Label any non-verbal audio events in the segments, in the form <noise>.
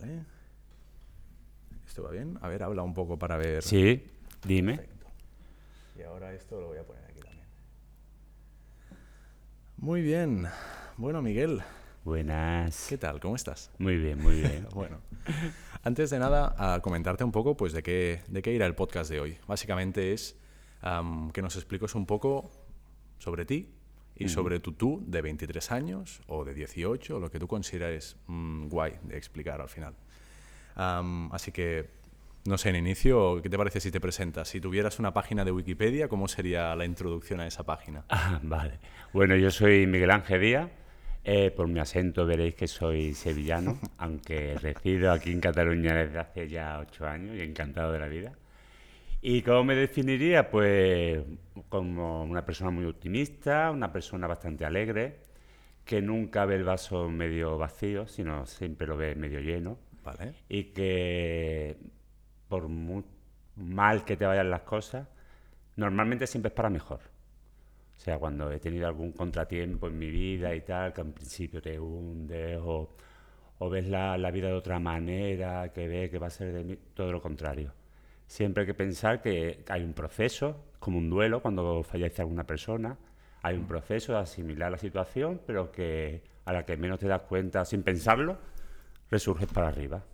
Vale. ¿Esto va bien? A ver, habla un poco para ver. Sí, dime. Perfecto. Y ahora esto lo voy a poner aquí también. Muy bien. Bueno, Miguel, Buenas. ¿qué tal? ¿Cómo estás? Muy bien, muy bien. <laughs> Bueno, antes de nada, a comentarte un poco pues, de, qué, de qué irá el podcast de hoy. Básicamente es que nos expliques un poco sobre ti y sobre tu tú de 23 años o de 18, o lo que tú consideres mm, guay de explicar al final. Am, así que, no sé, en inicio, ¿qué te parece si te presentas? Si tuvieras una página de Wikipedia, ¿cómo sería la introducción a esa página? <laughs> Ah, vale. Bueno, yo soy Miguel Ángel Díaz. Eh, por mi acento veréis que soy sevillano, <laughs> aunque resido aquí en Cataluña desde hace ya ocho años y encantado de la vida. ¿Y cómo me definiría? Pues como una persona muy optimista, una persona bastante alegre, que nunca ve el vaso medio vacío, sino siempre lo ve medio lleno. ¿Vale? y que por muy mal que te vayan las cosas, normalmente siempre es para mejor. O sea, cuando he tenido algún contratiempo en mi vida y tal, que en principio te hundes o, o ves la, la vida de otra manera, que ves que va a ser de mí, todo lo contrario. Siempre hay que pensar que hay un proceso, como un duelo, cuando fallece alguna persona, hay un proceso de asimilar la situación, pero que a la que menos te das cuenta sin pensarlo, resurges para arriba.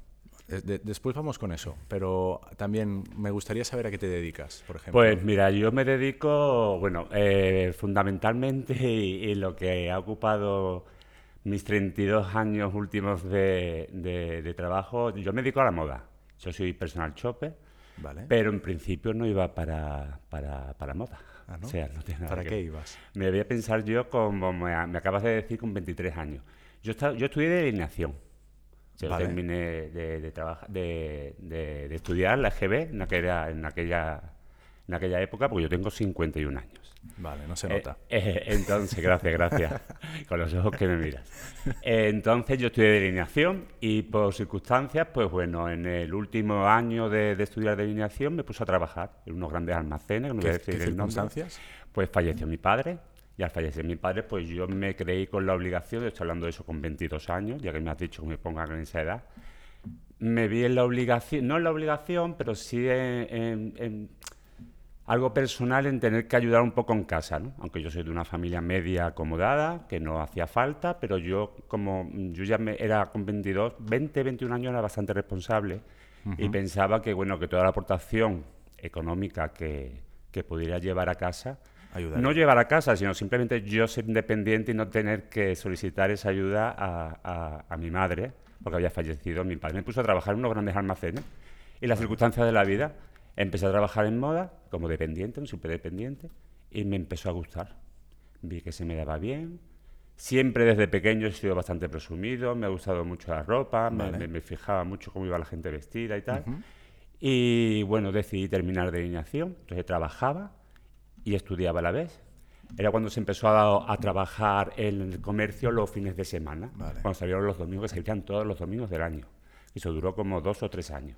Eh, de- después vamos con eso, pero también me gustaría saber a qué te dedicas, por ejemplo. Pues mira, yo me dedico, bueno, eh, fundamentalmente <laughs> y, y lo que ha ocupado mis 32 años últimos de, de- de trabajo, yo me dedico a la moda. Yo soy personal shopper, Vale. pero en principio no iba para, para, para moda. Ah, ¿no? O sea, no tiene nada ¿Para que qué ibas? Me voy a pensar yo como me, me acabas de decir con 23 años. Yo, esta- yo estudié delineación. Yo Vale. terminé de, de, de, de- estudiar la EGB en aquella, en, aquella, en aquella época, porque yo tengo 51 años. Vale, no se Eh, nota. <laughs> eh, entonces, gracias, gracias. <laughs> Con los ojos que me miras. Eh, entonces yo estudié delineación y por circunstancias, pues bueno, en el último año de, de estudiar delineación me puse a trabajar en unos grandes almacenes, que no voy a ¿Qué, decir qué el nombre. circunstancias? Pues falleció mi padre. Y al fallecer mi padre, pues yo me creí con la obligación, yo estoy hablando de eso con 22 años, ya que me has dicho que me ponga en esa edad, me vi en la obligación, no en la obligación, pero sí en, en- en algo personal en tener que ayudar un poco en casa, ¿no? Aunque yo soy de una familia media acomodada, que no hacía falta, pero yo como yo ya me, era con 22, 20, 21 años era bastante responsable y pensaba que bueno, que toda la aportación económica que, que pudiera llevar a casa Ayudaría. no llevar a casa, sino simplemente yo ser independiente y no tener que solicitar esa ayuda a, a- a mi madre, porque había fallecido mi padre. Me puso a trabajar en unos grandes almacenes y las circunstancias de la vida. Empecé a trabajar en moda como dependiente, un superdependiente, y me empezó a gustar. Vi que se me daba bien. Siempre desde pequeño he sido bastante presumido, me ha gustado mucho la ropa, me- Vale. me, me fijaba mucho cómo iba la gente vestida y tal. Y bueno, decidí terminar de delineación, entonces trabajaba y estudiaba a la vez. Era cuando se empezó a, a trabajar en el comercio los fines de semana, Vale. cuando salieron los domingos, que salían todos los domingos del año. Y eso duró como dos o tres años.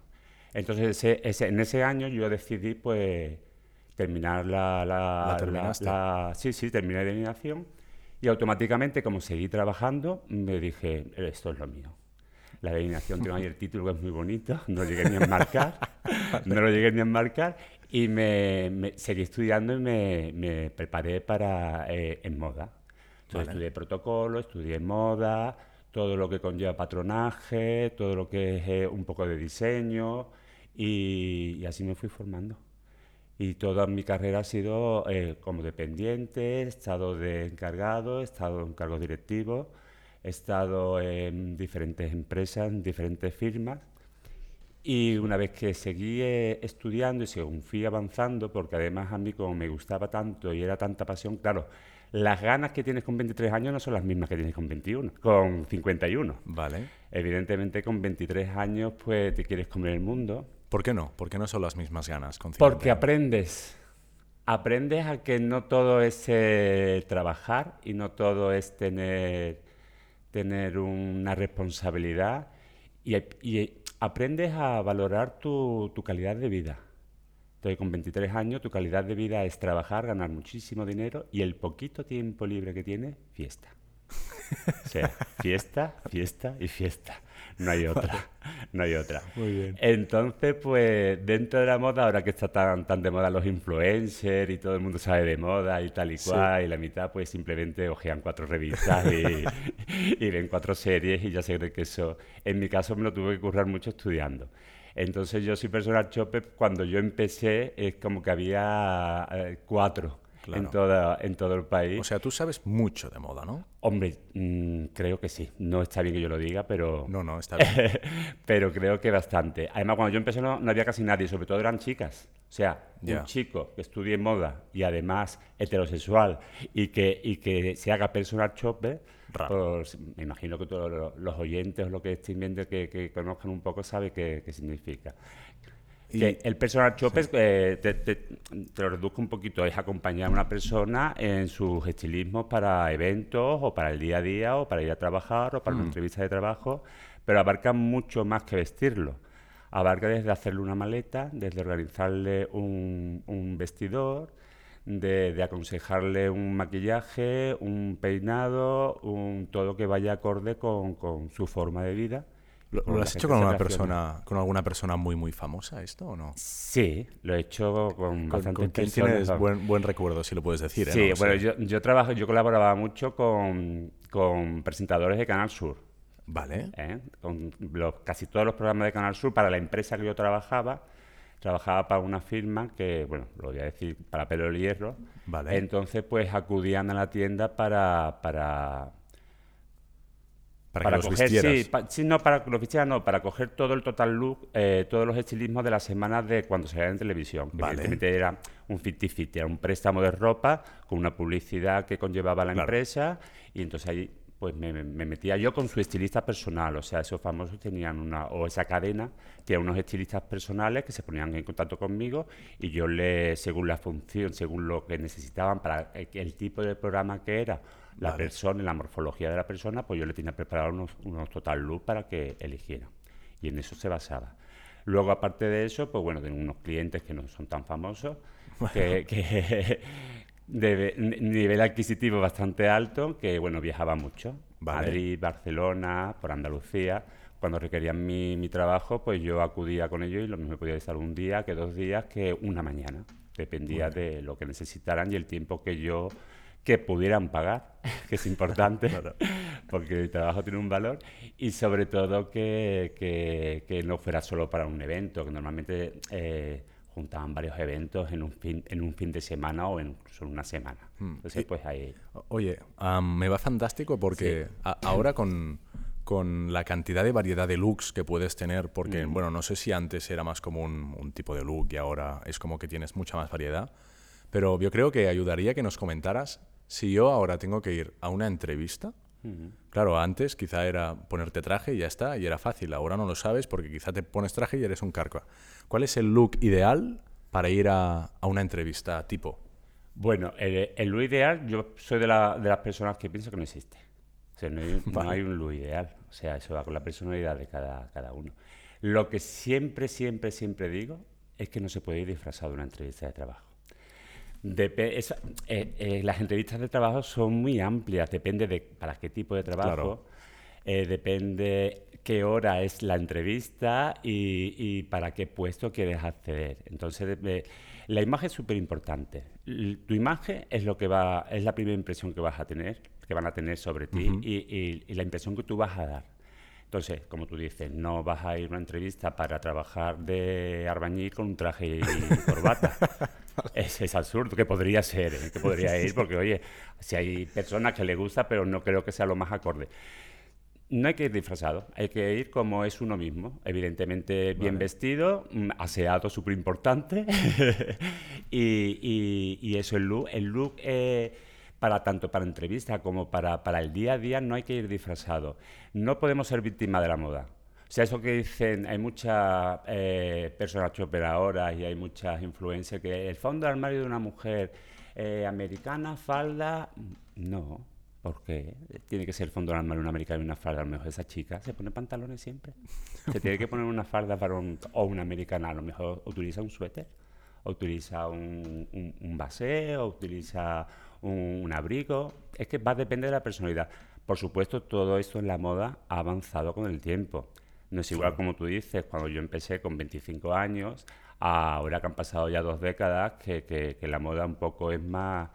Entonces, ese- ese- en ese año yo decidí, pues, terminar la... la- ¿La la- sí, sí, terminé de delineación. Y automáticamente, como seguí trabajando, me dije, esto es lo mío. La delineación tiene ahí el título que es muy bonito, <laughs> no lo llegué ni a enmarcar, <laughs> no lo llegué ni a enmarcar y me, me- seguí estudiando y me, me preparé para eh, en moda. Entonces Vale. estudié protocolo, estudié moda, todo lo que conlleva patronaje, todo lo que es eh, un poco de diseño y, y así me fui formando. Y toda mi carrera ha sido eh, como dependiente, he estado de encargado, he estado en cargos directivos, he estado en diferentes empresas, en diferentes firmas. Y una vez que seguí eh, estudiando y según fui avanzando, porque además a mí como me gustaba tanto y era tanta pasión, claro, las ganas que tienes con 23 años no son las mismas que tienes con 21, con 51. Vale. Evidentemente con 23 años pues te quieres comer el mundo, ¿Por qué no? ¿Por qué no son las mismas ganas? con porque 50? aprendes. Aprendes a que no todo es eh, trabajar y no todo es tener, tener una responsabilidad y, y aprendes a valorar tu, tu calidad de vida. Entonces, con 23 años, tu calidad de vida es trabajar, ganar muchísimo dinero y el poquito tiempo libre que tienes, fiesta. O sea, <laughs> fiesta, fiesta y fiesta. no hay otra, no hay otra. Muy bien. Entonces, pues dentro de la moda, ahora que está tan, tan de moda los influencers y todo el mundo sabe de moda y tal y cual, y la mitad pues simplemente ojean cuatro revistas y, <laughs> y ven cuatro series y ya se cree que eso, en mi caso me lo tuve que currar mucho estudiando. Entonces yo soy personal shopper, cuando yo empecé es como que había eh, cuatro en, toda, en todo el país. O sea, tú sabes mucho de moda, ¿no? Hombre, mm, creo que sí. No está bien que yo lo diga, pero... No, no, está bien. <laughs> pero creo que bastante. Además, cuando yo empecé no, había casi nadie, sobre todo eran chicas. O sea, un chico que estudie moda y además heterosexual y que, y que se haga personal shopper, pues, me imagino que todos los oyentes o los que estén viendo que, conozcan un poco saben qué, qué significa el personal shopper, eh, te, lo reduzco un poquito, es acompañar a una persona en sus estilismos para eventos o para el día a día o para ir a trabajar o para una mm. entrevista de trabajo, pero abarca mucho más que vestirlo. Abarca desde hacerle una maleta, desde organizarle un, vestidor, de, aconsejarle un maquillaje, un peinado, un, todo que vaya acorde con su forma de vida ¿Lo, has hecho con una persona, con alguna persona muy muy famosa esto o no? Sí, lo he hecho con, bastante tienes buen, buen recuerdo, si lo puedes decir. ¿eh? Sí, bueno, yo, yo, trabajo, yo colaboraba mucho con, con presentadores de Canal Sur. Vale. ¿eh? Con los, casi todos los programas de Canal Sur para la empresa que yo trabajaba. Trabajaba para una firma que, bueno, lo voy a decir, para pelo y hierro. Vale. Entonces, pues acudían a la tienda para, para para, coger, sí, sí, no, para los vistieras no, para coger todo el total look, eh, todos los estilismos de las semanas de cuando se en televisión. Que Evidentemente era un 50-50, era un préstamo de ropa con una publicidad que conllevaba la empresa y entonces ahí pues me, metía yo con su estilista personal, o sea, esos famosos tenían una, o esa cadena, tenía unos estilistas personales que se ponían en contacto conmigo y yo le, según la función, según lo que necesitaban para el tipo de programa que era, la persona, la morfología de la persona, pues yo le tenía preparado unos, unos total look para que eligiera. Y en eso se basaba. Luego, aparte de eso, pues bueno, tengo unos clientes que no son tan famosos, que, <laughs> de nivel adquisitivo bastante alto, que bueno, viajaba mucho. Madrid, Barcelona, por Andalucía. Cuando requerían mi, mi, trabajo, pues yo acudía con ellos y lo mismo podía estar un día, que dos días, que una mañana. Dependía de lo que necesitaran y el tiempo que yo que pudieran pagar, que es importante, <laughs> porque el trabajo tiene un valor, y sobre todo que, que, no fuera solo para un evento, que normalmente eh, juntaban varios eventos en un fin, en un fin de semana o en solo una semana. Hmm. Entonces, pues ahí... Oye, me va fantástico porque ahora con, con, la cantidad de variedad de looks que puedes tener, porque, hmm. bueno, no sé si antes era más como un, un tipo de look y ahora es como que tienes mucha más variedad, pero yo creo que ayudaría que nos comentaras si yo ahora tengo que ir a una entrevista, claro, antes quizá era ponerte traje y ya está, y era fácil. Ahora no lo sabes porque quizá te pones traje y eres un carco. ¿Cuál es el look ideal para ir a, una entrevista tipo? Bueno, el, look ideal, yo soy de, las personas que pienso que no existe. O sea, no <laughs> hay, un look ideal. O sea, eso va con la personalidad de cada, cada uno. Lo que siempre, siempre, siempre digo es que no se puede ir disfrazado de una entrevista de trabajo. Eh, eh, las entrevistas de trabajo son muy amplias, depende de para qué tipo de trabajo, eh, depende qué hora es la entrevista y, para qué puesto quieres acceder. Entonces, la imagen es súper importante. Tu imagen es lo que va, es la primera impresión que vas a tener, que van a tener sobre ti y, la impresión que tú vas a dar. Entonces, como tú dices, no vas a ir a una entrevista para trabajar de arbañil con un traje y <laughs> corbata. Es, absurdo, que podría ser, ¿eh? que podría ir, porque oye, si hay personas que le gusta, pero no creo que sea lo más acorde. No hay que ir disfrazado, hay que ir como es uno mismo, evidentemente bien vestido, mm, aseado, súper importante, <laughs> y, y, eso, el look, el look eh, para tanto para entrevista como para, para el día a día no hay que ir disfrazado. No podemos ser víctimas de la moda. O sea, eso que dicen, hay muchas eh, personas operadoras y hay muchas influencias que el fondo de armario de una mujer eh, americana, falda, no, porque tiene que ser el fondo de armario una americana y una falda. A lo mejor esa chica se pone pantalones siempre. Se tiene que poner una falda para un, o una americana, a lo mejor utiliza un suéter, o utiliza un, un, base, o utiliza un, un abrigo. Es que va a depender de la personalidad. Por supuesto, todo esto en la moda ha avanzado con el tiempo No es igual como tú dices, cuando yo empecé con 25 años, ahora que han pasado ya dos décadas, que, que, la moda un poco es más,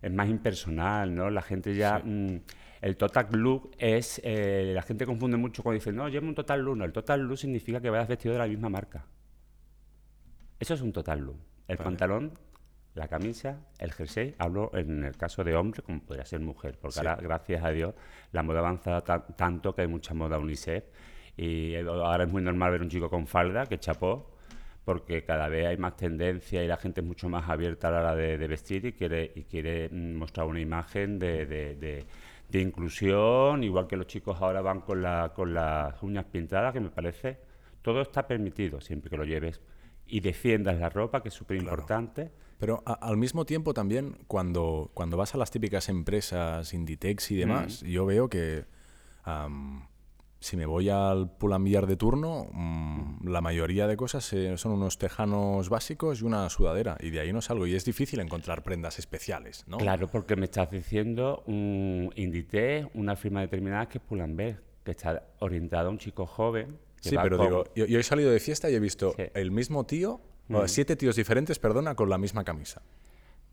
es más impersonal, ¿no? La gente ya... Mm, el total look es... Eh, la gente confunde mucho cuando dice, no, llevo un total look. No, el total look significa que vayas vestido de la misma marca. Eso es un total look. El pantalón, la camisa, el jersey, hablo en el caso de hombre como podría ser mujer, porque ahora, gracias a Dios, la moda avanza tanto que hay mucha moda unisex. Y ahora es muy normal ver un chico con falda que chapó, porque cada vez hay más tendencia y la gente es mucho más abierta a la hora de, vestir y quiere, y quiere mm, mostrar una imagen de, de, inclusión, igual que los chicos ahora van con, la, con las uñas pintadas, que me parece, todo está permitido siempre que lo lleves y defiendas la ropa, que es súper importante. Pero al mismo tiempo también, cuando, cuando vas a las típicas empresas Inditex y demás, mm. yo veo que si me voy al Pull&Bear de turno, mm, la mayoría de cosas eh, son unos tejanos básicos y una sudadera, y de ahí no salgo. Y es difícil encontrar prendas especiales, ¿no? Claro, porque me estás diciendo un Inditex, una firma determinada que es Pull&Bear, que está orientada a un chico joven Sí, pero digo, yo, he salido de fiesta y he visto el mismo tío, mm. siete tíos diferentes, perdona, con la misma camisa.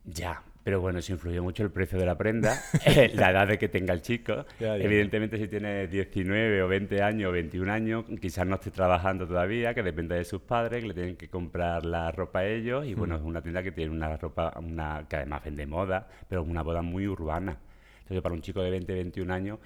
Ya, pero bueno, eso influye mucho el precio de la prenda, <laughs> la edad de que tenga el chico. Evidentemente, si tiene 19 o 20 años o 21 años, quizás no esté trabajando todavía, que depende de sus padres, que le tienen que comprar la ropa a ellos. Y bueno, mm. es una tienda que tiene una ropa, una, que además vende moda, pero una moda muy urbana. Entonces, para un chico de 20, 21 años,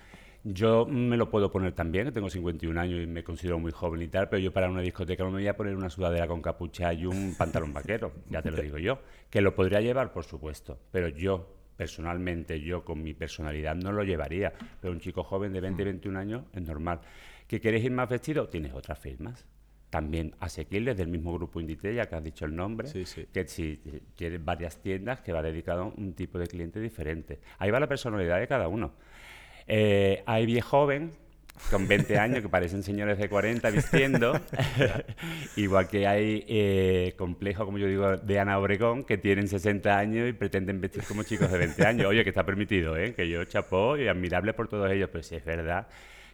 yo me lo puedo poner también, que tengo 51 años y me considero muy joven y tal, pero yo para una discoteca no me voy a poner una sudadera con capucha y un <laughs> pantalón vaquero, ya te lo digo yo. Que lo podría llevar, por supuesto, pero yo, personalmente, yo con mi personalidad no lo llevaría. Pero un chico joven de 20, 21 mm. años es normal. ¿Que quieres ir más vestido? Tienes otras firmas también asequibles del mismo grupo Indite, ya que has dicho el nombre, que si tienes varias tiendas que va dedicado a un tipo de cliente diferente. Ahí va la personalidad de cada uno. Eh, hay viejo joven con 20 años que parecen señores de 40 vistiendo, <laughs> igual que hay eh, complejo, como yo digo, de Ana Obregón, que tienen 60 años y pretenden vestir como chicos de 20 años. Oye, que está permitido, ¿eh? que yo chapó y admirable por todos ellos, pero sí es verdad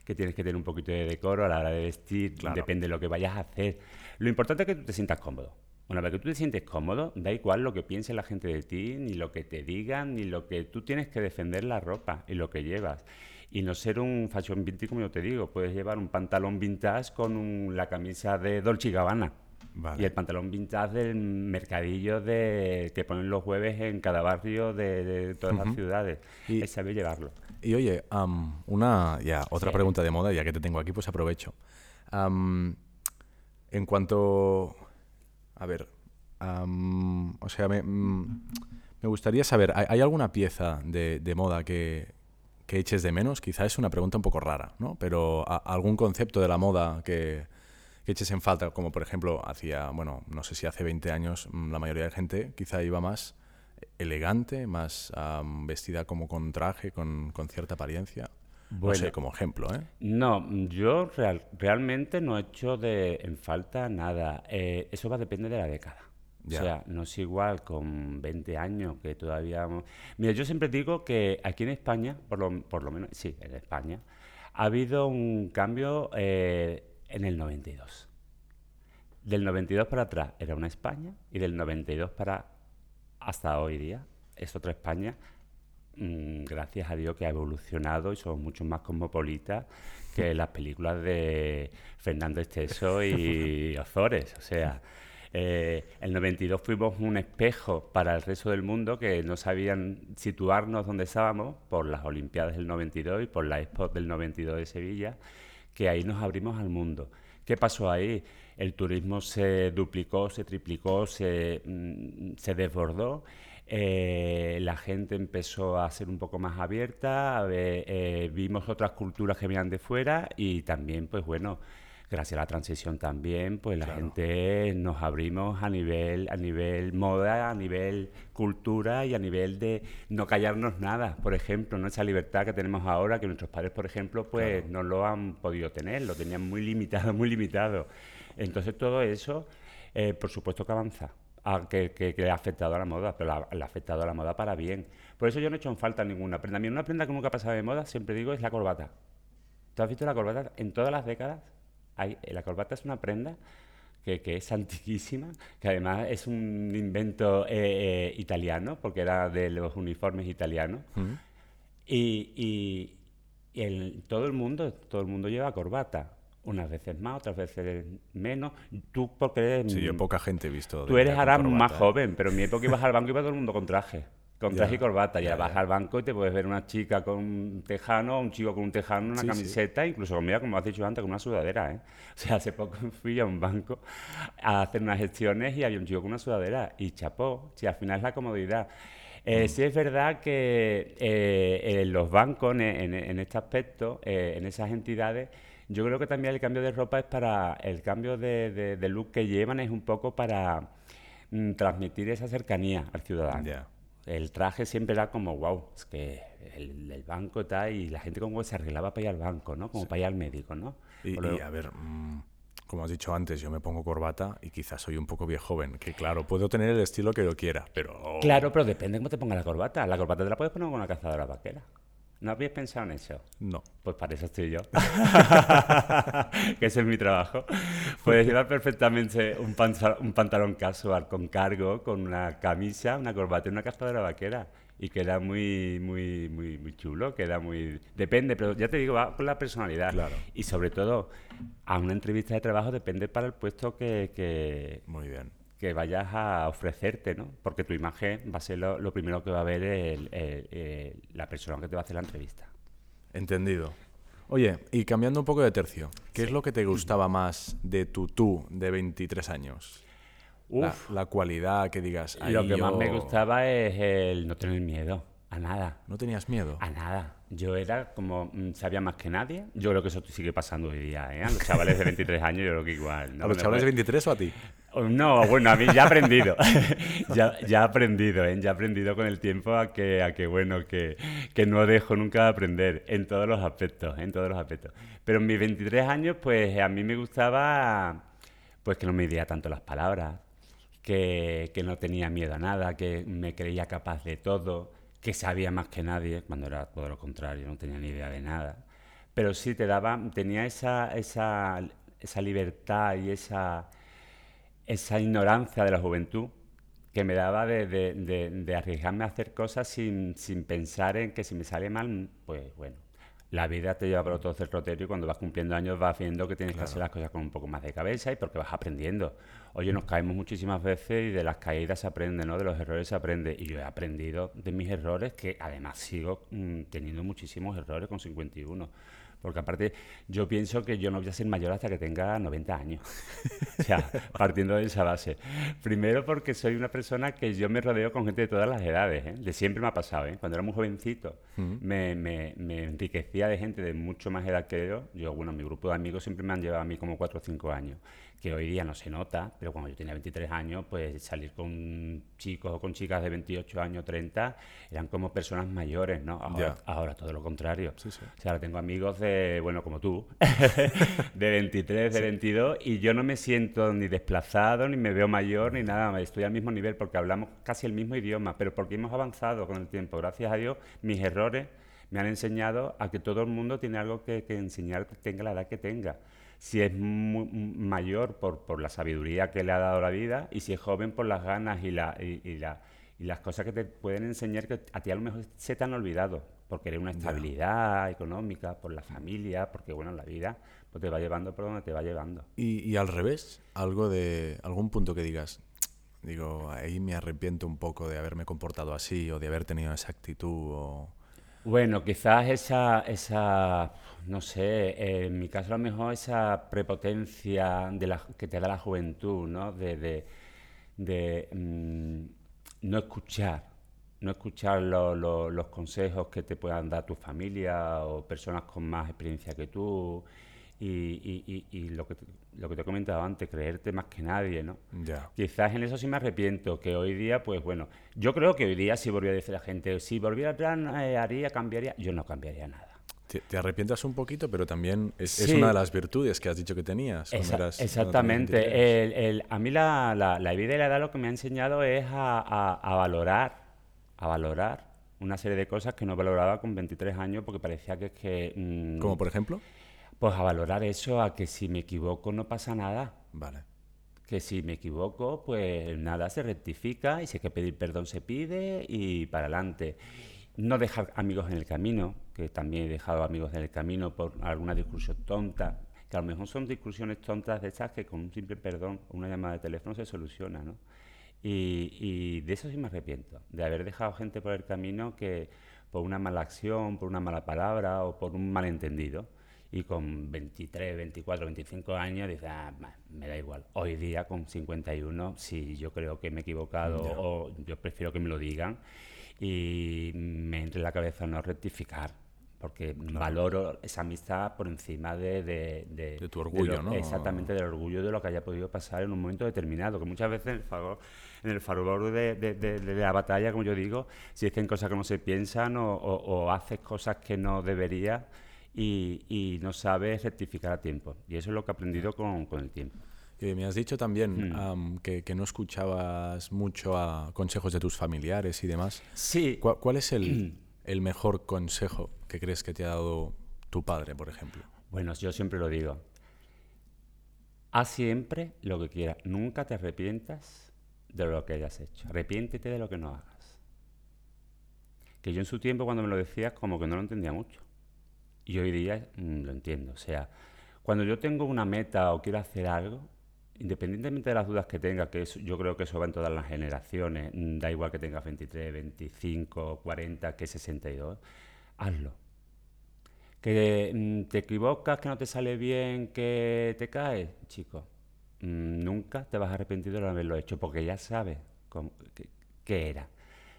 que tienes que tener un poquito de decoro a la hora de vestir, depende de lo que vayas a hacer. Lo importante es que tú te sientas cómodo. Una vez que tú te sientes cómodo, da igual lo que piense la gente de ti, ni lo que te digan, ni lo que tú tienes que defender la ropa y lo que llevas y no ser un fashion vintage como yo te digo. Puedes llevar un pantalón vintage con la camisa de Dolce Gabbana. Y el pantalón vintage del mercadillo de, que ponen los jueves en cada barrio de, todas las ciudades. Y, sabe llevarlo. Y oye, una ya otra pregunta de moda, ya que te tengo aquí, pues aprovecho. en cuanto... A ver, o sea, me, mm, me, gustaría saber, ¿hay, alguna pieza de, de moda que, que eches de menos? Quizá es una pregunta un poco rara, ¿no? Pero algún concepto de la moda que, eches en falta, como por ejemplo, hacía, bueno, no sé si hace 20 años mm, la mayoría de gente quizá iba más elegante, más vestida como con traje, con, cierta apariencia. No sé, como ejemplo, ¿eh? No, yo realmente no he hecho de, en falta nada. Eh, eso va a depender de la década. O sea, no es igual con 20 años que todavía... Mira, yo siempre digo que aquí en España, por lo, por lo menos, sí, en España, ha habido un cambio eh, en el 92. Del 92 para atrás era una España y del 92 para hasta hoy día es otra España. Mm, gracias a Dios que ha evolucionado y somos mucho más cosmopolitas que las películas de Fernando Esteso y <laughs> Ozores. O sea, eh, el 92 fuimos un espejo para el resto del mundo que no sabían situarnos donde estábamos por las Olimpiadas del 92 y por la Expo del 92 de Sevilla, que ahí nos abrimos al mundo. ¿Qué pasó ahí? El turismo se duplicó, se triplicó, se, mm, desbordó. Eh, la gente empezó a ser un poco más abierta, eh, vimos otras culturas que venían de fuera y también, pues bueno, gracias a la transición también, pues la gente nos abrimos a nivel, a nivel moda, a nivel cultura y a nivel de no callarnos nada. Por ejemplo, nuestra libertad que tenemos ahora, que nuestros padres, por ejemplo, pues no lo han podido tener, lo tenían muy limitado, <laughs> muy limitado. Entonces todo eso, eh, por supuesto que avanza. Que, que, ha afectado a la moda, pero ha afectado a la moda para bien. Por eso yo no he hecho en falta ninguna prenda. A mí una prenda que nunca ha pasado de moda, siempre digo, es la corbata. ¿Tú has visto la corbata en todas las décadas? Hay, la corbata es una prenda que, que, es antiquísima, que además es un invento eh, eh, italiano, porque era de los uniformes italianos. Y, y, todo el mundo, todo el mundo lleva corbata. Unas veces más, otras veces menos. Tú porque eres... Sí, yo poca gente he visto. Tú eres ahora más joven, pero en mi época ibas al banco y iba todo el mundo con traje con traje y corbata. Ya, vas al banco y te puedes ver una chica con un tejano, un chico con un tejano, una camiseta, incluso conmigo, como has dicho antes, con una sudadera. ¿eh? O sea, hace poco <laughs> fui a un banco a hacer unas gestiones y había un chico con una sudadera. Y chapó, si al final es la comodidad. Eh, mm. Sí es verdad que eh, los bancos, en, este aspecto, eh, en esas entidades, yo creo que también el cambio de ropa es para, el cambio de, look que llevan es un poco para mm, transmitir esa cercanía al ciudadano el traje siempre era como, wow, es que el, banco está y la gente como se arreglaba para ir al banco, ¿no? Como para ir al médico, ¿no? Y, a ver, mm, como has dicho antes, yo me pongo corbata y quizás soy un poco viejo joven, que claro, puedo tener el estilo que yo quiera, pero... Claro, pero depende de cómo te ponga la corbata. La corbata te la puedes poner con una cazadora vaquera. ¿No habías pensado en eso? No. Pues para eso estoy yo. <laughs> <laughs> que ese es mi trabajo. Puedes llevar perfectamente un, un, pantalón casual con cargo, con una camisa, una corbata y una cazadora vaquera. Y queda muy, muy, muy, muy chulo, queda muy... Depende, pero ya te digo, va con la personalidad. Claro. Y sobre todo, a una entrevista de trabajo depende para el puesto que... que... Muy bien que vayas a ofrecerte, ¿no? Porque tu imagen va a ser lo, primero que va a ver el, la persona que te va a hacer la entrevista. Entendido. Oye, y cambiando un poco de tercio, ¿qué es lo que te gustaba más de tu tú de 23 años? Uf. La, cualidad que digas. Lo que más me gustaba es el no tener miedo. A nada. ¿No tenías miedo? A nada. Yo era como, mm, sabía más que nadie. Yo creo que eso sigue pasando hoy día, ¿eh? A los chavales de 23 años yo creo que igual. ¿A los chavales de 23 o a ti? Oh, no, bueno, a mí ya he aprendido. <laughs> ya, ya he aprendido, ¿eh? Ya he aprendido con el tiempo a que, bueno, que, que no dejo nunca de aprender en todos los aspectos, en todos los aspectos. Pero en mis 23 años, pues a mí me gustaba, pues que no me diría tanto las palabras, que, que no tenía miedo a nada, que me creía capaz de todo que sabía más que nadie, cuando era todo lo contrario, no tenía ni idea de nada. Pero sí te daba, tenía esa, esa, esa libertad y esa, esa ignorancia de la juventud que me daba de, de, de, arriesgarme a hacer cosas sin, sin, pensar en que si me sale mal, pues bueno, la vida te lleva por otro cerroterio y cuando vas cumpliendo años vas viendo que tienes que hacer las cosas con un poco más de cabeza y porque vas aprendiendo. Oye, nos caemos muchísimas veces y de las caídas se aprende, ¿no? De los errores se aprende. Y yo he aprendido de mis errores, que además sigo mm, teniendo muchísimos errores con 51. Porque aparte, yo pienso que yo no voy a ser mayor hasta que tenga 90 años. o sea, <laughs> partiendo de esa base. Primero porque soy una persona que yo me rodeo con gente de todas las edades. ¿eh? De siempre me ha pasado. ¿eh? Cuando era muy jovencito, me, me, me, enriquecía de gente de mucho más edad que yo. Yo, bueno, mi grupo de amigos siempre me han llevado a mí como 4 o 5 años que hoy día no se nota, pero cuando yo tenía 23 años, pues salir con chicos o con chicas de 28 años, 30, eran como personas mayores, ¿no? Ahora, todo lo contrario. O sea, ahora tengo amigos de, bueno, como tú, <laughs> de 23, de 22, y yo no me siento ni desplazado, ni me veo mayor, ni nada, estoy al mismo nivel porque hablamos casi el mismo idioma, pero porque hemos avanzado con el tiempo. Gracias a Dios, mis errores me han enseñado a que todo el mundo tiene algo que, que enseñar, tenga la edad que tenga si es mayor por, por, la sabiduría que le ha dado la vida y si es joven por las ganas y, la, y, la, y, las cosas que te pueden enseñar que a ti a lo mejor se te han olvidado, por querer una estabilidad económica, por la familia, porque bueno, la vida pues, te va llevando por donde te va llevando. Y, y al revés, algo de algún punto que digas, digo, ahí me arrepiento un poco de haberme comportado así o de haber tenido esa actitud o... Bueno, quizás esa, esa no sé, en mi caso a lo mejor esa prepotencia de la, que te da la juventud, ¿no? De, de, mm, no escuchar, no escuchar los consejos que te puedan dar tu familia o personas con más experiencia que tú y, y, lo, que lo que te he comentado antes, creerte más que nadie, ¿no? Quizás en eso sí me arrepiento, que hoy día, pues bueno, yo creo que hoy día si volviera a decir a la gente, si volviera atrás eh, haría, cambiaría, yo no cambiaría nada. Te, arrepientas un poquito, pero también es, una de las virtudes que has dicho que tenías. exactamente. el, a mí la, la, vida y la edad lo que me ha enseñado es a, a, valorar, a valorar una serie de cosas que no valoraba con 23 años porque parecía que es que... Mm, ¿Como por ejemplo? Pues a valorar eso, a que si me equivoco no pasa nada. Vale. Que si me equivoco, pues nada, se rectifica y si hay que pedir perdón se pide y para adelante. No dejar amigos en el camino, que también he dejado amigos en el camino por alguna discusión tonta, que a lo mejor son discusiones tontas de estas que con un simple perdón o una llamada de teléfono se soluciona, ¿no? Y, y, de eso sí me arrepiento, de haber dejado gente por el camino que por una mala acción, por una mala palabra o por un malentendido, y con 23, 24, 25 años dices, ah, me da igual. Hoy día con 51, si yo creo que me he equivocado o yo prefiero que me lo digan y me entre en la cabeza no rectificar porque valoro esa amistad por encima de... De, tu orgullo, ¿no? Exactamente, del orgullo de lo que haya podido pasar en un momento determinado, que muchas veces en el favor, en el favor de, la batalla, como yo digo, si dicen cosas que no se piensan o, haces cosas que no deberías y, no sabes rectificar a tiempo. Y eso es lo que he aprendido con, el tiempo. Y me has dicho también mm. que, no escuchabas mucho a consejos de tus familiares y demás. Sí. ¿Cuál, es el, el mejor consejo que crees que te ha dado tu padre, por ejemplo? Bueno, yo siempre lo digo. Haz siempre lo que quieras. Nunca te arrepientas de lo que hayas hecho. Arrepiéntete de lo que no hagas. Que yo en su tiempo cuando me lo decías como que no lo entendía mucho. Y hoy día mm, lo entiendo. O sea, cuando yo tengo una meta o quiero hacer algo, independientemente de las dudas que tenga, que yo creo que eso va en todas las generaciones, mm, da igual que tengas 23, 25, 40, que 62, hazlo. Que mm, te equivocas, que no te sale bien, que te caes, chico, nunca te vas a arrepentir de no haberlo hecho, porque ya sabes qué, era.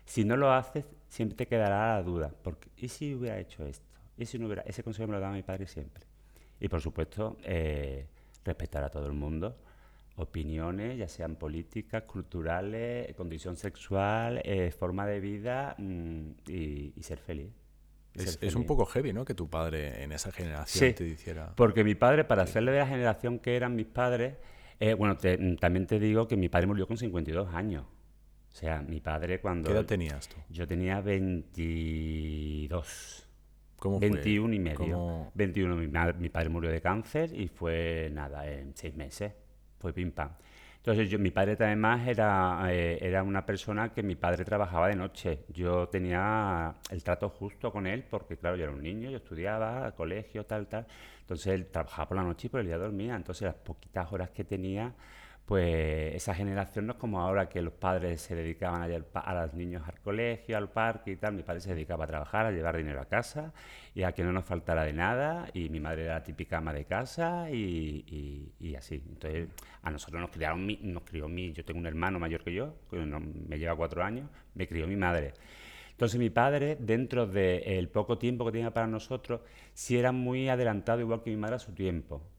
Si no lo haces, siempre te quedará la duda, porque ¿y si hubiera hecho esto? ¿Y si no hubiera? Ese consejo me lo da mi padre siempre. Y por supuesto, eh, respetar a todo el mundo, opiniones, ya sean políticas, culturales, condición sexual, eh, forma de vida mm, y, ser feliz. Es, un poco heavy, ¿no? Que tu padre en esa generación te dijera. Porque mi padre, para hacerle de la generación que eran mis padres, eh, bueno, mm, también te digo que mi padre murió con 52 años. O sea, mi padre cuando... ¿Qué edad tenías tú? Yo tenía 22. ¿Cómo 21 y medio. 21. Mi, mi padre murió de cáncer y fue, nada, en seis meses fue pim pam. Entonces, yo, mi padre además era, eh, era una persona que mi padre trabajaba de noche. Yo tenía el trato justo con él porque, claro, yo era un niño, yo estudiaba, colegio, tal, tal. Entonces, él trabajaba por la noche y por el día dormía. Entonces, las poquitas horas que tenía, pues esa generación no es como ahora que los padres se dedicaban a, a los niños al colegio, al parque y tal. Mi padre se dedicaba a trabajar, a llevar dinero a casa y a que no nos faltara de nada. Y mi madre era la típica ama de casa y, y, así. Entonces, a nosotros nos criaron, nos crió mi, yo tengo un hermano mayor que yo, que me lleva cuatro años, me crió mi madre. Entonces mi padre, dentro del poco tiempo que tenía para nosotros, sí era muy adelantado, igual que mi madre a su tiempo